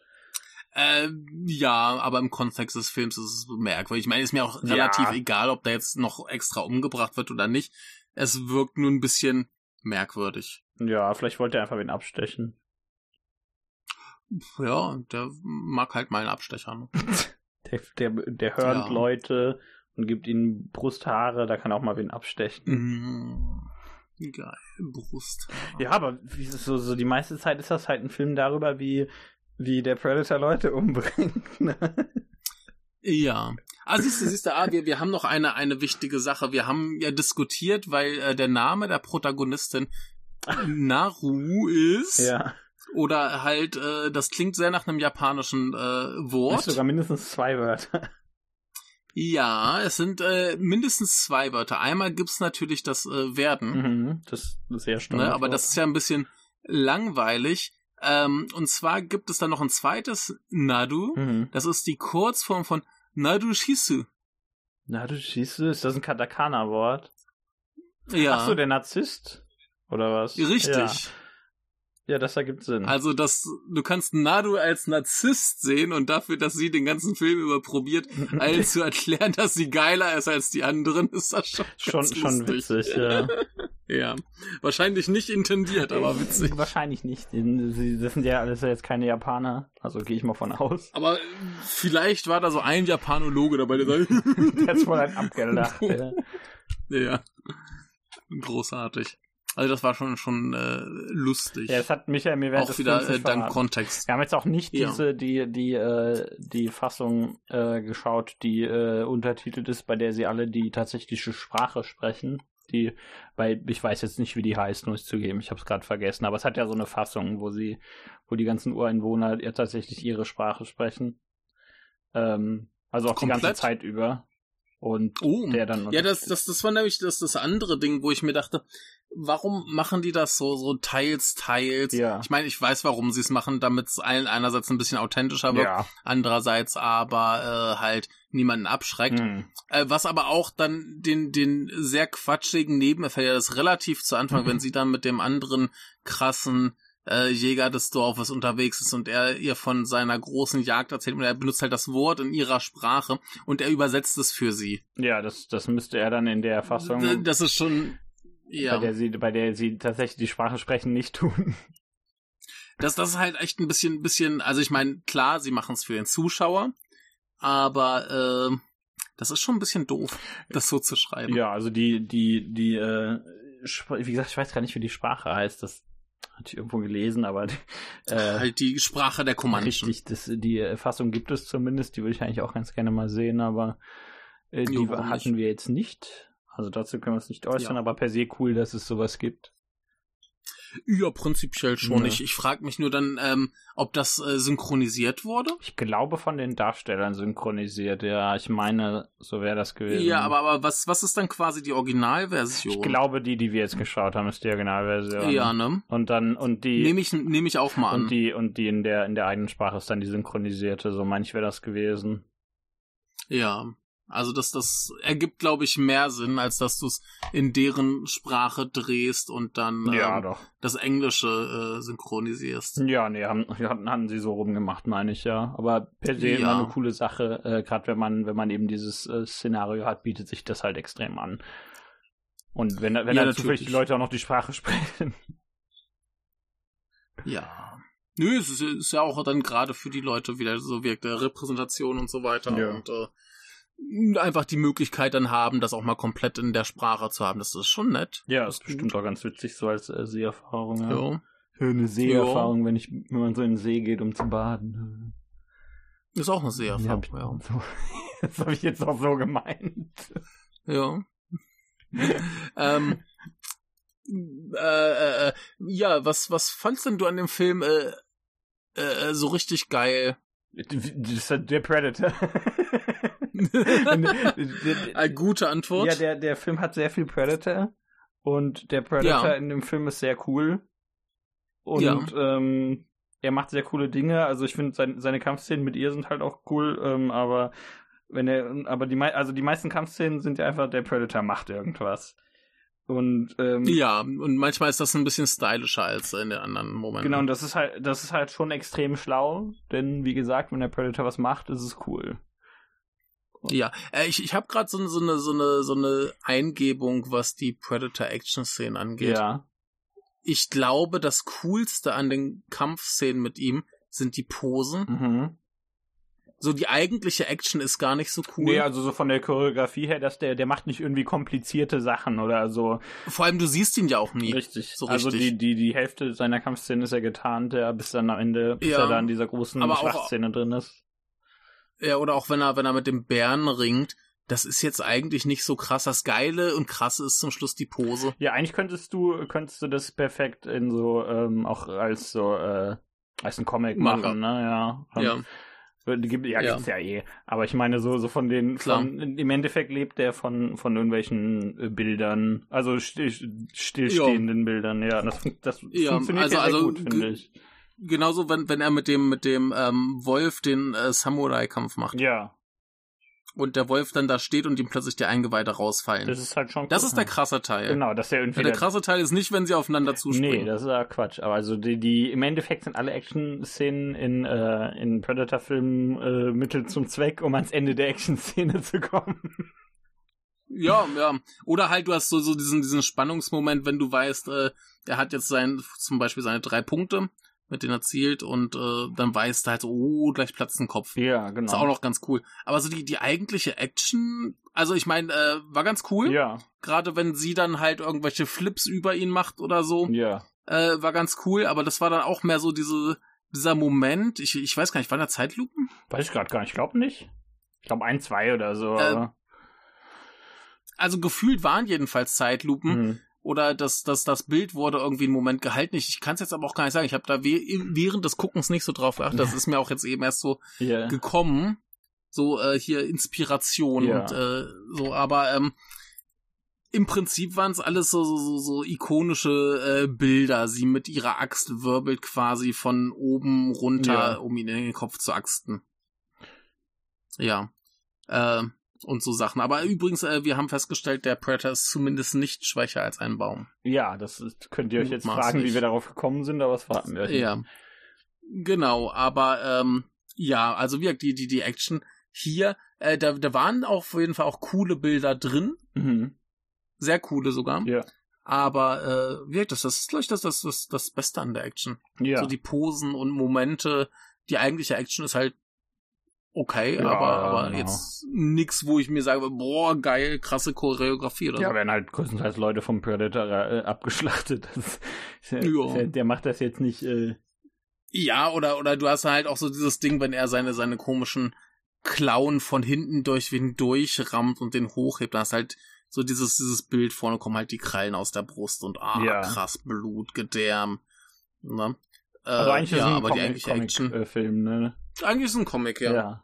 Äh, ja, aber im Kontext des Films ist es merkwürdig. Ich meine, ist mir auch Ja. relativ egal, ob der jetzt noch extra umgebracht wird oder nicht. Es wirkt nur ein bisschen merkwürdig. Ja, vielleicht wollte er einfach wen abstechen. Ja, der mag halt mal einen Abstecher. Ne? Der, der, der hört Ja. Leute und gibt ihnen Brusthaare, da kann auch mal wen abstechen. Mhm. Geil, Brust. Ja, aber so, so die meiste Zeit ist das halt ein Film darüber, wie, wie der Predator Leute umbringt. Ne? Ja. Ah, siehst du, siehst du, ah, wir, wir haben noch eine, eine wichtige Sache. Wir haben ja diskutiert, weil äh, der Name der Protagonistin Naru ist. Ja. Oder halt, äh, das klingt sehr nach einem japanischen äh, Das Wort. ist sogar mindestens zwei Wörter. Ja, es sind äh, mindestens zwei Wörter. Einmal gibt's natürlich das äh, Werden, Mhm, das ist sehr stark. ne, aber das ist ja ein bisschen langweilig. Ähm, und zwar gibt es dann noch ein zweites Nadu. Mhm. Das ist die Kurzform von Nadu Shisu. Na, du schießt, ist das ein Katakana-Wort? Ja. Ach so, der Narzisst? Oder was? Richtig. Ja. Ja, das ergibt Sinn. Also, dass du kannst Nadu als Narzisst sehen und dafür, dass sie den ganzen Film über probiert, allen zu erklären, dass sie geiler ist als die anderen, ist das schon schon, schon witzig, ja. Ja, wahrscheinlich nicht intendiert, aber witzig. Wahrscheinlich nicht. Sie, das sind ja alles jetzt keine Japaner. Also gehe ich mal von aus. Aber vielleicht war da so ein Japanologe dabei, der sagt, Der hat's wohl halt abgelacht. Ja. ja, großartig. Also das war schon schon äh, lustig. ja, es hat Michael mir während Auch des wieder äh, dank. Kontext. Wir haben jetzt auch nicht Ja. diese, die, die, äh, die Fassung äh, geschaut, die äh, untertitelt ist, bei der sie alle die tatsächliche Sprache sprechen. Die, weil ich weiß jetzt nicht, wie die heißt, muss ich zugeben, ich habe es gerade vergessen, aber es hat ja so eine Fassung, wo sie, wo die ganzen Ureinwohner ja tatsächlich ihre Sprache sprechen. Ähm, also auch die Komplett? ganze Zeit über. Und Oh, der dann ja, das, das, das war nämlich das, das andere Ding, wo ich mir dachte, warum machen die das so, so teils, teils? Ja. Ich meine, ich weiß, warum sie es machen, damit es allen einerseits ein bisschen authentischer wird, ja. andererseits aber äh, halt niemanden abschreckt. Hm. Äh, was aber auch dann den, den sehr quatschigen Nebeneffekt, ja, das relativ zu Anfang, wenn sie dann mit dem anderen krassen äh, Jäger des Dorfes unterwegs ist und er ihr von seiner großen Jagd erzählt und er benutzt halt das Wort in ihrer Sprache und er übersetzt es für sie. Ja, das, das müsste er dann in der Fassung, Das ist schon, ja, bei der sie, bei der sie tatsächlich die Sprache sprechen, nicht tun. das, das ist halt echt ein bisschen, bisschen, also ich meine, klar, sie machen es für den Zuschauer, aber äh, das ist schon ein bisschen doof, das so zu schreiben. Ja, also die, die, die, äh, wie gesagt, ich weiß gar nicht, wie die Sprache heißt. Das hatte ich irgendwo gelesen, aber äh, halt die Sprache der Comanchen. richtig, das, die äh, Fassung gibt es zumindest. Die würde ich eigentlich auch ganz gerne mal sehen, aber äh, die Jo, hatten wir jetzt nicht. Also dazu können wir uns nicht äußern, Ja. aber per se cool, dass es sowas gibt. Ja, prinzipiell schon. Ja. Ich, ich frage mich nur dann, ähm, ob das äh, synchronisiert wurde. Ich glaube von den Darstellern synchronisiert. Ja, ich meine, so wäre das gewesen. Ja, aber, aber was, was ist dann quasi die Originalversion? ich glaube, die, die wir jetzt geschaut haben, ist die Originalversion. Ja, ne? Und dann und die Nehme ich, nehm ich auch mal an. Und die, und die in der, in der eigenen Sprache ist dann die synchronisierte, so manch wäre das gewesen. Ja. Also das, das ergibt, glaube ich, mehr Sinn, als dass du es in deren Sprache drehst und dann ähm, doch. das Englische äh, synchronisierst. Ja, nee, haben, hatten, hatten sie so rumgemacht, meine ich, ja. Aber per se Ja. immer eine coole Sache, äh, gerade wenn man, wenn man eben dieses äh, Szenario hat, bietet sich das halt extrem an. Und wenn, wenn Ja, dann zufällig die. Leute auch noch die Sprache sprechen. Ja. Nö, es ist, ist ja auch dann gerade für die Leute wieder so wirkt, äh, Repräsentation und so weiter. Ja. Und äh, einfach die Möglichkeit dann haben, das auch mal komplett in der Sprache zu haben. Das ist schon nett. Ja, das ist bestimmt auch ganz witzig, so als äh, Seherfahrung. Ja. Ja. Eine Seherfahrung, wenn ich, wenn man so in den See geht, um zu baden. Ist auch eine Seherfahrung, Ja, ja. so. Das habe ich jetzt auch so gemeint. Ja. ähm, äh, äh, ja, was, was fandst denn du an dem Film äh, äh, so richtig geil? Das ist der Predator. Eine gute Antwort. ja, der, der Film hat sehr viel Predator. Und der Predator Ja. in dem Film ist sehr cool. Und Ja. ähm, er macht sehr coole Dinge. Also ich finde sein, seine Kampfszenen mit ihr sind halt auch cool. Ähm, aber wenn er, aber die, also die meisten Kampfszenen sind ja einfach, der Predator macht irgendwas. Und ähm, ja, und manchmal ist das ein bisschen stylischer als in den anderen Momenten. genau, und das ist halt, das ist halt schon extrem schlau. Denn wie gesagt, wenn der Predator was macht, ist es cool. Ja, äh, ich, ich habe gerade so, so, eine, so, eine, so eine Eingebung, was die Predator-Action-Szenen angeht. Ja. Ich glaube, das Coolste an den Kampfszenen mit ihm sind die Posen. Mhm. So die eigentliche Action ist gar nicht so cool. Nee, also so von der Choreografie her, dass der, der macht nicht irgendwie komplizierte Sachen oder so. Vor allem, du siehst ihn ja auch nie. Richtig. So also richtig. die, die, die Hälfte seiner Kampfszene ist ja getarnt, der bis dann am Ende, bis Ja. er da in dieser großen Schlachtszene drin ist. Ja, oder auch wenn er, wenn er mit dem Bären ringt, das ist jetzt eigentlich nicht so krass. Das Geile und Krasse ist zum Schluss die Pose. Ja, eigentlich könntest du, könntest du das perfekt in so, ähm, auch als so, äh, als ein Comic Manga. machen, ne, ja. Und Ja. Gibt, ja, Ja. gibt's ja eh. Aber ich meine, so, so von den, von, im Endeffekt lebt der von, von irgendwelchen äh, Bildern, also still, stillstehenden Bildern, ja. Das, das Ja, funktioniert also- ja sehr also gut, finde ich. Genauso, wenn, wenn er mit dem, mit dem ähm, Wolf den äh, Samurai-Kampf macht. Ja. und der Wolf dann da steht und ihm plötzlich die Eingeweide rausfallen. Das ist halt schon Das ist der krasse Teil. Genau, dass der irgendwie. Ja, der krasse Teil ist nicht, wenn sie aufeinander zuspringen. Nee, das ist ja Quatsch. Aber also die, die im Endeffekt sind alle Action-Szenen in, äh, in Predator-Filmen äh, Mittel zum Zweck, um ans Ende der Action-Szene zu kommen. Ja, ja. Oder halt, du hast so, so diesen, diesen Spannungsmoment, wenn du weißt, äh, er hat jetzt sein, zum Beispiel seine drei Punkte, mit denen er zielt, und äh, dann weißt du halt so, oh, gleich platzt ein Kopf. Ja, genau. Ist auch noch ganz cool. Aber so die, die eigentliche Action, also ich meine, äh, war ganz cool. Ja, Gerade wenn sie dann halt irgendwelche Flips über ihn macht oder so, ja. äh, war ganz cool. Aber das war dann auch mehr so diese, dieser Moment, ich, ich weiß gar nicht, waren da Zeitlupen? Weiß ich gerade gar nicht. Ich glaube nicht. Ich glaube ein, zwei oder so. Äh, aber- Also gefühlt waren jedenfalls Zeitlupen. Hm. Oder das, das, das Bild wurde irgendwie einen Moment gehalten. Ich, ich kann es jetzt aber auch gar nicht sagen. Ich habe da während des Guckens nicht so drauf geachtet. Das ist mir auch jetzt eben erst so Ja. gekommen. So äh, hier Inspiration Ja. und äh, so, aber ähm, im Prinzip waren es alles so, so, so, so ikonische äh, Bilder. Sie mit ihrer Axt wirbelt quasi von oben runter, Ja. um ihn in den Kopf zu axten. Ja. Äh, und so Sachen. Aber übrigens, äh, wir haben festgestellt, der Predator ist zumindest nicht schwächer als ein Baum. ja, das ist, könnt ihr euch jetzt Mutmaßlich. fragen, wie wir darauf gekommen sind, aber das verraten wir euch nicht. Ja. Genau, aber ähm, ja, also wie die, die, die Action hier, äh, da, da waren auch auf jeden Fall auch coole Bilder drin. Mhm. Sehr coole sogar. Ja. Aber äh, wie gesagt, das, das ist, glaube ich, das, das, das, das Beste an der Action. Ja. So die Posen und Momente. Die eigentliche Action ist halt okay, Ja, aber, aber genau. jetzt nix, wo ich mir sage, boah, geil, krasse Choreografie oder Ja, so. werden halt größtenteils Leute vom Predator äh, abgeschlachtet. Das, der, Ja. der, macht das jetzt nicht. Äh, Ja, oder, oder du hast halt auch so dieses Ding, wenn er seine, seine komischen Klauen von hinten durch wen durchrammt und den hochhebt, dann hast halt so dieses, dieses Bild vorne kommen halt die Krallen aus der Brust und ah, Ja. krass, Blut, Gedärm. Ne? Äh, also eigentlich ja, ist es ein aber die Comic, eigentliche Comic Action. äh, Film, ne? Eigentlich ist es ein Comic, ja. ja.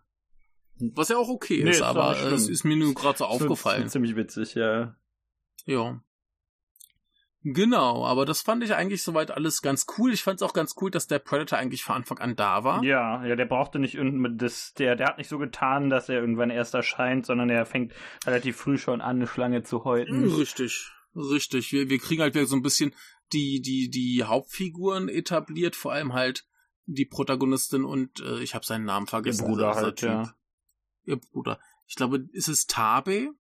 Was ja auch okay Nee, ist, aber es ist mir nur gerade so aufgefallen. Ziemlich witzig, ja. Ja. Genau, aber das fand ich eigentlich soweit alles ganz cool. Ich fand es auch ganz cool, dass der Predator eigentlich von Anfang an da war. Ja, ja, der brauchte nicht irgend- das, der, der hat nicht so getan, dass er irgendwann erst erscheint, sondern er fängt relativ früh schon an, eine Schlange zu häuten. Richtig, richtig. Wir, wir kriegen halt wieder so ein bisschen die, die, die Hauptfiguren etabliert, vor allem halt die Protagonistin und äh, ich habe seinen Namen Ihr vergessen. Bruder dieser halt, Typ. ja. Ihr Bruder. Ich glaube, ist es Tabe?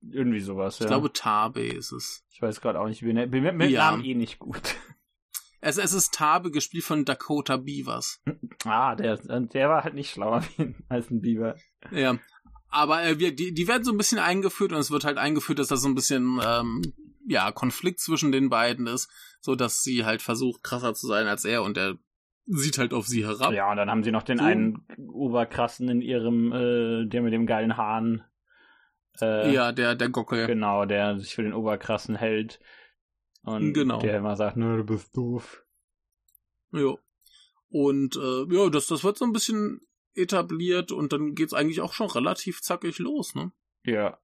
Irgendwie sowas, ja. Ich glaube, Tabe ist es. ich weiß gerade auch nicht, wie, ne- bin mit, Ja. Namen eh nicht gut. Es, es ist Tabe, gespielt von Dakota Beavers. Ah, der, der war halt nicht schlauer als ein Biber. Ja. Aber äh, wir, die, die werden so ein bisschen eingeführt und es wird halt eingeführt, dass da so ein bisschen ähm, ja Konflikt zwischen den beiden ist, so dass sie halt versucht krasser zu sein als er und er sieht halt auf sie herab. Ja, und dann haben sie noch den So. einen Oberkrassen in ihrem, äh, der mit dem geilen Hahn. Äh, Ja, der der Gockel. Genau, der sich für den Oberkrassen hält. Und Genau. der immer sagt, nö, du bist doof. Ja. Und äh, ja, das das wird so ein bisschen etabliert und dann geht's eigentlich auch schon relativ zackig los, ne? Ja.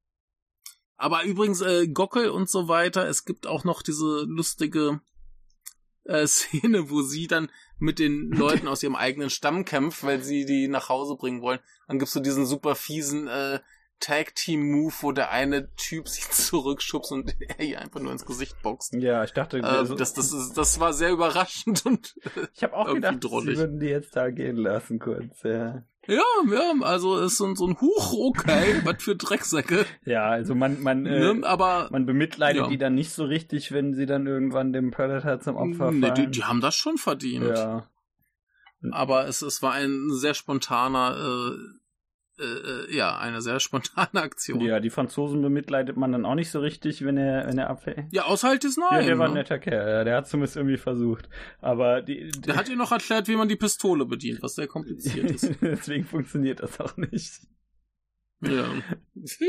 Aber übrigens, äh, Gockel und so weiter, es gibt auch noch diese lustige äh, Szene, wo sie dann mit den Leuten aus ihrem eigenen Stamm kämpft, weil sie die nach Hause bringen wollen. Dann gibt's so diesen super fiesen äh, Tag-Team-Move, wo der eine Typ sich zurückschubst und er ihr einfach nur ins Gesicht boxt. Ja, ich dachte, Äh, das, das, ist, das war sehr überraschend und ich habe auch gedacht, drollig. sie würden die jetzt da gehen lassen kurz. Ja, ja, ja, also es ist so, ein- so ein Huch, okay, was für Drecksäcke. ja also man, man, äh, ne? Aber man bemitleidet Ja. die dann nicht so richtig, wenn sie dann irgendwann dem Predator zum Opfer fallen. nee, die, die haben das schon verdient. ja. Aber es, es war ein sehr spontaner, äh, äh, äh, ja, eine sehr spontane Aktion. ja, die Franzosen bemitleidet man dann auch nicht so richtig, wenn er, wenn er abfällt. Ja, außer halt ist Ja, nein. der war ein ne? netter Kerl, ja, der hat zumindest irgendwie versucht. Aber die, Der hat ihr noch erklärt, wie man die Pistole bedient, was sehr kompliziert ist. Deswegen funktioniert das auch nicht. ja.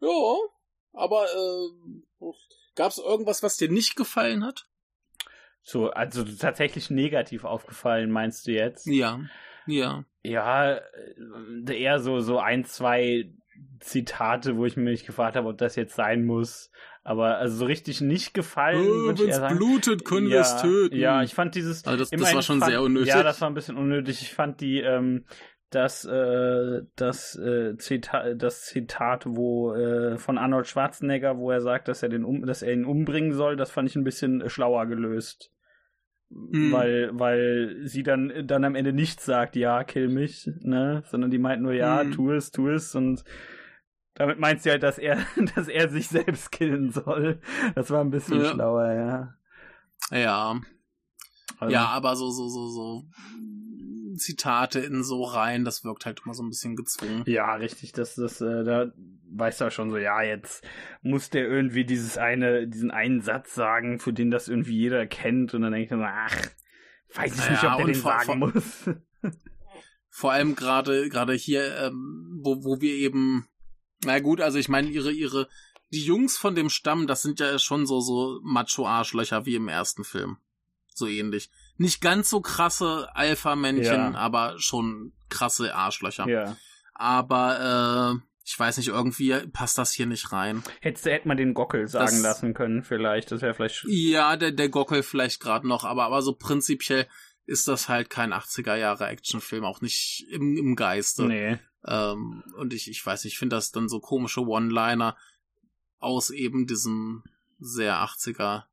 ja, aber äh, gab es irgendwas, was dir nicht gefallen hat? So, also tatsächlich negativ aufgefallen, meinst du jetzt? Ja, ja. Ja, äh, eher so, so ein, zwei Zitate, wo ich mich gefragt habe, ob das jetzt sein muss. Aber also so richtig nicht gefallen, ich Wenn es blutet, können wir ja, es töten. Ja, ich fand dieses. Also das, das war schon fand, sehr unnötig. Ja, das war ein bisschen unnötig. Ich fand die, ähm, das, äh, das, äh, Zitat, das Zitat, wo äh, von Arnold Schwarzenegger, wo er sagt, dass er den um, dass er ihn umbringen soll, das fand ich ein bisschen schlauer gelöst. Mhm. Weil, weil sie dann, dann am Ende nicht sagt, ja, kill mich, ne? Sondern die meint nur, ja, mhm. tu es, tu es und damit meint sie halt, dass er, dass er sich selbst killen soll. Das war ein bisschen ja. schlauer, ja. Ja. Also. Ja, aber so, so, so, so Zitate in so rein, das wirkt halt immer so ein bisschen gezwungen. Ja, richtig, das, das, äh, da weißt du schon so, ja, jetzt muss der irgendwie dieses eine, diesen einen Satz sagen, für den das irgendwie jeder kennt, und dann denke ich so, ach, weiß ich nicht, ja, ob der den vor, sagen vor, muss. Vor allem gerade, gerade hier, ähm, wo, wo wir eben, na gut, also ich meine, ihre, ihre, die Jungs von dem Stamm, das sind ja schon so, so Macho-Arschlöcher wie im ersten Film. So ähnlich nicht ganz so krasse Alpha-Männchen, ja. aber schon krasse Arschlöcher. Ja. Aber äh, ich weiß nicht, irgendwie passt das hier nicht rein. Hättest, hätte man den Gockel sagen das, lassen können, vielleicht. Das wäre vielleicht. Ja, der, der Gockel vielleicht gerade noch, aber, aber so prinzipiell ist das halt kein 80er Jahre Actionfilm, auch nicht im, im Geiste. Nee. Ähm, und ich, ich weiß nicht, ich finde das dann so komische One-Liner aus eben diesem sehr 80er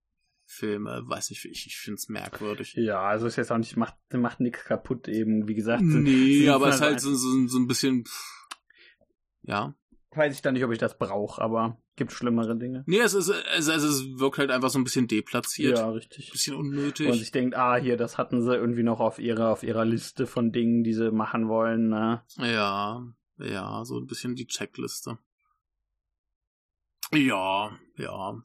Filme, weiß nicht, ich, ich finde es merkwürdig. Ja, also ist jetzt auch nicht, macht, macht nichts kaputt eben, wie gesagt. Nee, aber es ist halt so, so, so ein bisschen, pff, ja. Weiß ich dann nicht, ob ich das brauche, aber gibt schlimmere Dinge. Nee, es ist, es, es, es wirkt halt einfach so ein bisschen deplatziert. Ja, richtig. Bisschen unnötig. Und ich denke, ah, hier, das hatten sie irgendwie noch auf ihrer, auf ihrer Liste von Dingen, die sie machen wollen, ne? Ja, ja, so ein bisschen die Checkliste. Ja, ja.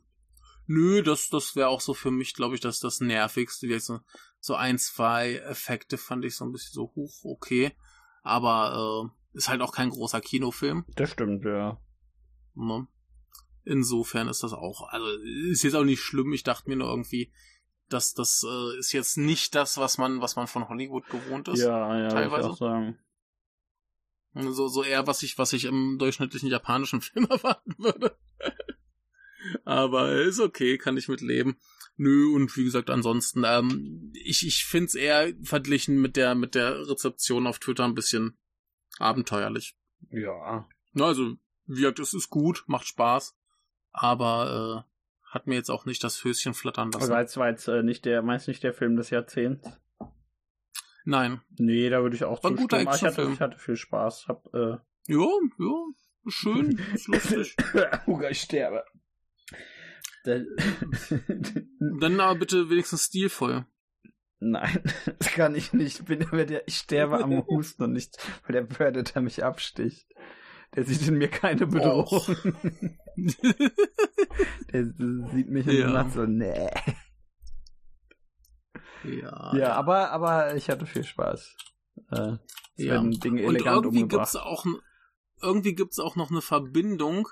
Nö, das, das wäre auch so für mich, glaube ich, dass das nervigste. So, so ein, zwei Effekte fand ich so ein bisschen so hoch, okay. Aber äh, ist halt auch kein großer Kinofilm. Das stimmt, ja. Ne? Insofern ist das auch, also ist jetzt auch nicht schlimm. Ich dachte mir nur irgendwie, dass das äh, ist jetzt nicht das, was man, was man von Hollywood gewohnt ist. Ja, ja, teilweise. Ich auch sagen. So, so eher, was ich, was ich im durchschnittlichen japanischen Film erwarten würde. Aber ist okay, kann ich mit leben. Nö, und wie gesagt, ansonsten, ähm, ich, ich finde es eher verglichen mit der, mit der Rezeption auf Twitter ein bisschen abenteuerlich. Ja. Na, also, wie gesagt, es ist gut, macht Spaß, aber äh, hat mir jetzt auch nicht das Höschen flattern lassen. Aber jetzt war jetzt äh, nicht der, meinst du nicht der Film des Jahrzehnts? Nein. Nee, da würde ich auch war zustimmen. Ein guter ich, hatte, ich hatte viel Spaß. Hab, äh... Ja, ja, schön, ist lustig. Hunger, ich sterbe. Dann aber bitte wenigstens stilvoll. Nein, das kann ich nicht. Ich, bin, der, ich sterbe am Husten und nicht, weil der Predator mich absticht. Der sieht in mir keine Bedrohung. der sieht mich ja. und macht so, nee. Ja. Ja, aber, aber ich hatte viel Spaß. Äh, ja. Dinge elegant und irgendwie umgebracht. gibt's auch, irgendwie gibt's auch noch eine Verbindung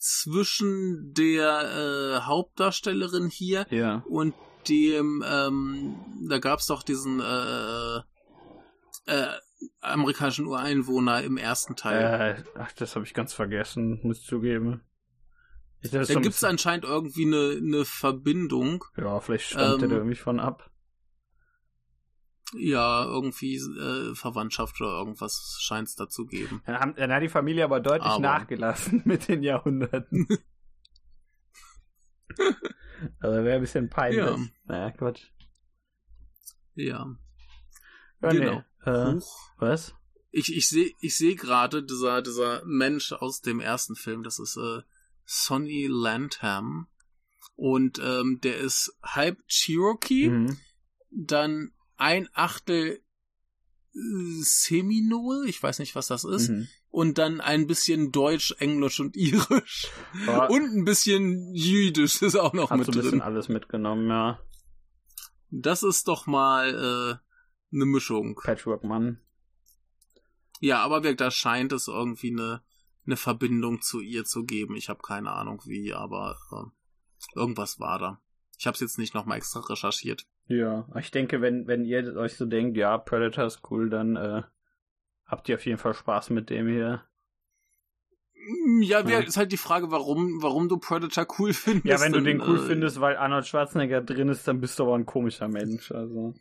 zwischen der äh, Hauptdarstellerin hier ja. und dem, ähm, da gab's doch diesen äh, äh, amerikanischen Ureinwohner im ersten Teil. Äh, ach, das habe ich ganz vergessen, muss ich zugeben. Ich, da gibt's anscheinend irgendwie eine, eine Verbindung. Ja, vielleicht stammt ähm, der da irgendwie von ab. Ja, irgendwie äh, Verwandtschaft oder irgendwas scheint es da zu geben. Dann, haben, dann hat die Familie aber deutlich aber. nachgelassen mit den Jahrhunderten. also wäre ein bisschen peinlich. Ja. Naja, Quatsch. Ja. ja genau. Nee. Äh, was? Ich, ich sehe ich seh gerade dieser, dieser Mensch aus dem ersten Film, das ist äh, Sonny Lantham. Und ähm, der ist halb Cherokee, mhm. dann ein Achtel äh, Seminole, ich weiß nicht, was das ist, mhm. und dann ein bisschen Deutsch, Englisch und Irisch. Ja. Und ein bisschen Jüdisch ist auch noch Hat mit so ein bisschen alles mitgenommen, ja. Das ist doch mal äh, eine Mischung. Patchwork Mann. Ja, aber da scheint es irgendwie eine, eine Verbindung zu ihr zu geben. Ich habe keine Ahnung wie, aber äh, irgendwas war da. Ich habe es jetzt nicht nochmal extra recherchiert. Ja, ich denke, wenn, wenn ihr euch so denkt, ja, Predator ist cool, dann äh, habt ihr auf jeden Fall Spaß mit dem hier. Mm, ja, ja. ist halt die Frage, warum, warum du Predator cool findest. Ja, wenn du den cool äh, findest, weil Arnold Schwarzenegger drin ist, dann bist du aber ein komischer Mensch, also.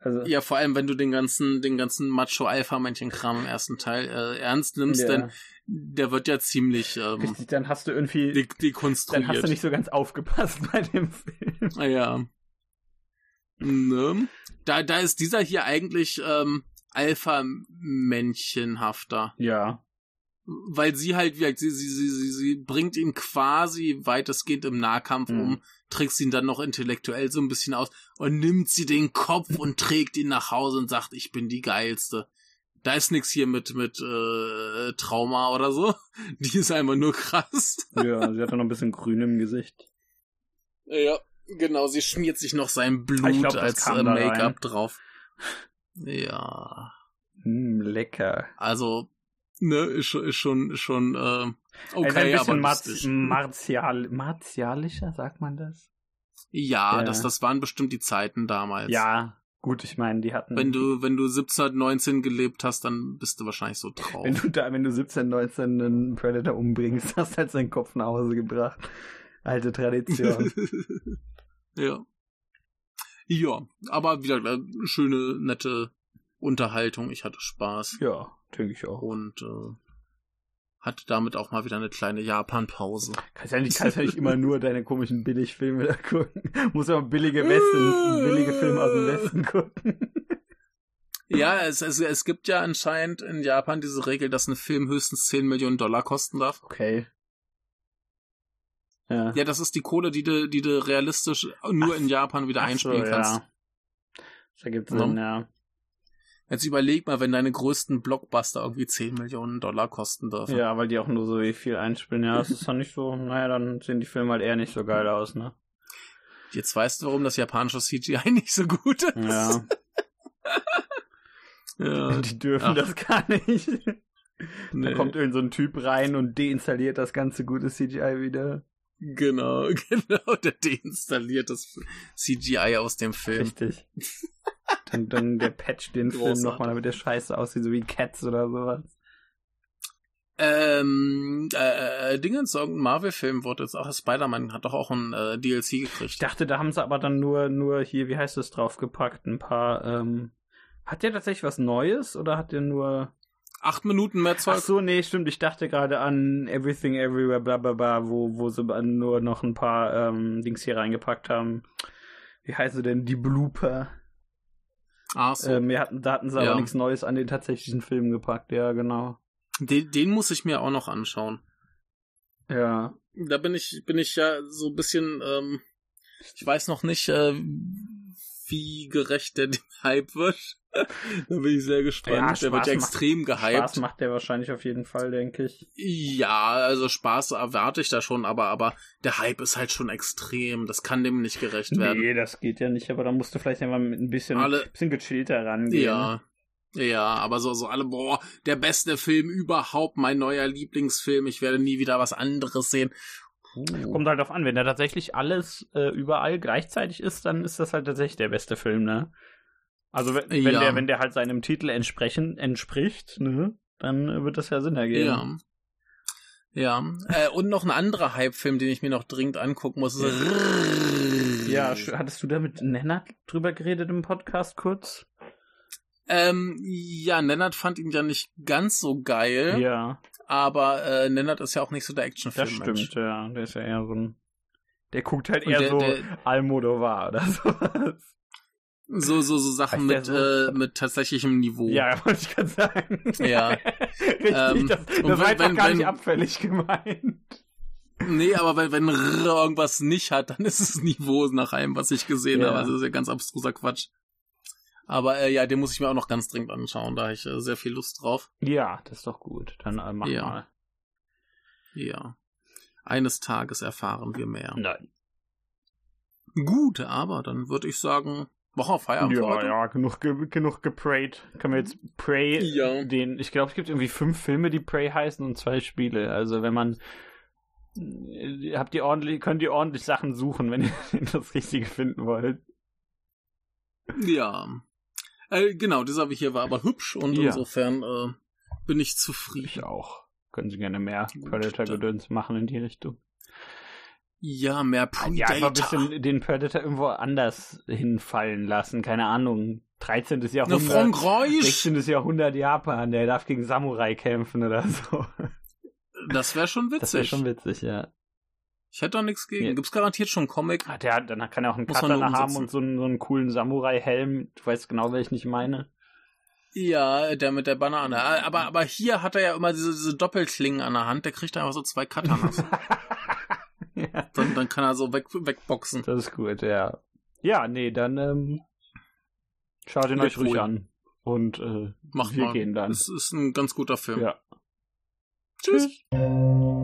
Also, Ja, vor allem, wenn du den ganzen, den ganzen Macho-Alpha-Männchen-Kram im ersten Teil äh, ernst nimmst, Ja. denn der wird ja ziemlich ähm, richtig, dann hast du irgendwie, de dann dekonstruiert. hast du nicht so ganz aufgepasst bei dem Film. Ah, Ja. Ne? Da, da ist dieser hier eigentlich ähm, Alpha-Männchenhafter. Ja. Weil sie halt, wie sie, sie, sie, sie, sie bringt ihn quasi weitestgehend im Nahkampf Mhm. um, trickst ihn dann noch intellektuell so ein bisschen aus und nimmt sie den Kopf und trägt ihn nach Hause und sagt, ich bin die Geilste. Da ist nix hier mit, mit äh, Trauma oder so. Die ist einfach nur krass. Ja, sie hat noch ein bisschen grün im Gesicht. Ja, genau, sie schmiert sich noch sein Blut glaub, als äh, Make-up drauf. Ja, Mm, lecker. also, ne, ist schon, ist schon, ist schon äh, Also okay, ein aber bisschen lustig. martial, martialischer, sagt man das? Ja, Ja. Das, das waren bestimmt die Zeiten damals. Ja, gut, ich meine, die hatten. Wenn du, wenn du 1719 gelebt hast, dann bist du wahrscheinlich so drauf. Wenn du da, wenn du 17, 19 einen Predator umbringst, hast halt seinen Kopf nach Hause gebracht. Alte Tradition. ja. Ja, aber wieder äh, schöne, nette Unterhaltung. Ich hatte Spaß ja, denke ich auch. und äh, hatte damit auch mal wieder eine kleine Japan-Pause. Kannst ja nicht, kannst ja nicht immer nur deine komischen Billigfilme da gucken. Muss ja billige Westen, billige Filme aus dem Westen gucken. Ja, es, es, es gibt ja anscheinend in Japan diese Regel, dass ein Film höchstens 10 Millionen Dollar kosten darf. Okay. Ja. Ja, das ist die Kohle, die du, die du realistisch nur in Japan wieder Ach so, einspielen kannst. Ja. Das ergibt Sinn, ja. Jetzt überleg mal, wenn deine größten Blockbuster irgendwie 10 Millionen Dollar kosten dürfen. Ja, weil die auch nur so viel einspielen. Ja, das ist dann nicht so, naja, dann sehen die Filme halt eher nicht so geil aus, ne? Jetzt weißt du, warum das japanische CGI nicht so gut ist. Ja. ja Die dürfen Ach. das gar nicht. nee. Da kommt irgend so ein Typ rein und deinstalliert das ganze gute CGI wieder. Genau, genau. Der deinstalliert das CGI aus dem Film. Richtig. dann, dann der patcht den Film Großartig. nochmal, damit der scheiße aussieht, so wie Cats oder sowas. Ähm, äh, äh, Dingens, irgendein Marvel-Film wurde jetzt auch, Spider-Man hat doch auch ein äh, DLC Ich gekriegt. dachte, da haben sie aber dann nur, nur hier, wie heißt es, draufgepackt, ein paar, ähm, hat der tatsächlich was Neues oder hat der nur. Acht Minuten mehr Ach Zeug. so, nee, stimmt, ich dachte gerade an Everything Everywhere, bla bla bla, wo, wo sie nur noch ein paar ähm, Dings hier reingepackt haben. Wie heißt sie denn? Die Blooper. Ach so. Ähm, wir hatten, da hatten sie Ja. aber nichts Neues an den tatsächlichen Film gepackt, ja, genau. Den, den muss ich mir auch noch anschauen. Ja. Da bin ich, bin ich ja so ein bisschen, ähm, ich weiß noch nicht, äh, wie gerecht der dem Hype wird. da bin ich sehr gespannt. Ja, der wird Spaß ja macht- extrem Spaß gehypt. macht der wahrscheinlich auf jeden Fall, denke ich. Ja, also Spaß erwarte ich da schon, aber, aber der Hype ist halt schon extrem. Das kann dem nicht gerecht werden. Nee, das geht ja nicht, aber da musst du vielleicht einfach mit ein bisschen, Alle- bisschen gechillter rangehen. Ja. Ja, aber so, so alle, boah, der beste Film überhaupt, mein neuer Lieblingsfilm, ich werde nie wieder was anderes sehen. Puh. Kommt halt drauf an, wenn da tatsächlich alles äh, überall gleichzeitig ist, dann ist das halt tatsächlich der beste Film, ne? Also wenn, wenn Ja. der, wenn der halt seinem Titel entsprechen, entspricht, ne, dann äh, wird das ja Sinn ergeben. Ja. Ja. Äh, und noch ein anderer Hype-Film, den ich mir noch dringend angucken muss. Ja, hattest du da mit Nennert drüber geredet im Podcast kurz? Ähm, ja, Nennert fand ihn ja nicht ganz so geil, Ja, aber äh, Nennert ist ja auch nicht so der das Actionfilm. stimmt, ja. Der ist ja eher so ein. Der guckt halt Und eher der- so der- Almodovar oder sowas. So, so, so Sachen mit, so? äh, mit tatsächlich Niveau. Ja, wollte ich gerade sagen. Ja. Richtig, Ähm, das, und das war wenn- einfach wenn- gar wenn- nicht abfällig gemeint. Nee, aber wenn, wenn R irgendwas nicht hat, dann ist es Niveau nach allem, was ich gesehen Ja. habe. Also das ist ja ganz abstruser Quatsch. Aber äh, ja, den muss ich mir auch noch ganz dringend anschauen. Da habe ich äh, sehr viel Lust drauf. Ja, das ist doch gut. Dann äh, mach Ja. mal. Ja. Eines Tages erfahren wir mehr. Nein. Gut, aber dann würde ich sagen, machen wir Feierabend für Ja, heute. ja, genug, ge genug geprayt. Können wir jetzt Prey, Ja. den, ich glaube, es gibt irgendwie fünf Filme, die Prey heißen und zwei Spiele. Also wenn man, äh, habt ihr ordentlich, könnt ihr ordentlich Sachen suchen, wenn ihr das Richtige finden wollt. Ja. Äh, genau, dieser hier war aber hübsch und Ja. insofern äh, bin ich zufrieden. Ich auch. Können Sie gerne mehr Predator-Gedöns machen in die Richtung. Ja, mehr Ja, Predator. einfach ein bisschen den Predator irgendwo anders hinfallen lassen. Keine Ahnung. 13. Ne, Jahrhundert. Frankreich! 16. Jahrhundert Japan, der darf gegen Samurai kämpfen oder so. Das wäre schon witzig. Das wäre schon witzig, ja. Ich hätte doch nichts gegen. Ja. Gibt's garantiert schon einen Comic? Ah, der, dann kann er auch einen Muss Katana haben und so einen, so einen coolen Samurai-Helm. Du weißt genau, welchen ich meine. Ja, der mit der Banane. Ah, Aber, aber hier hat er ja immer diese, diese Doppelklingen an der Hand. Der kriegt einfach so zwei Katanas. ja, dann, dann kann er so weg, wegboxen. das ist gut, ja. Ja, nee, dann ähm, schaut ihn euch ruhig cool. an. Und äh, Mach wir mal. gehen dann. Es ist ein ganz guter Film. Ja. Tschüss. Tschüss.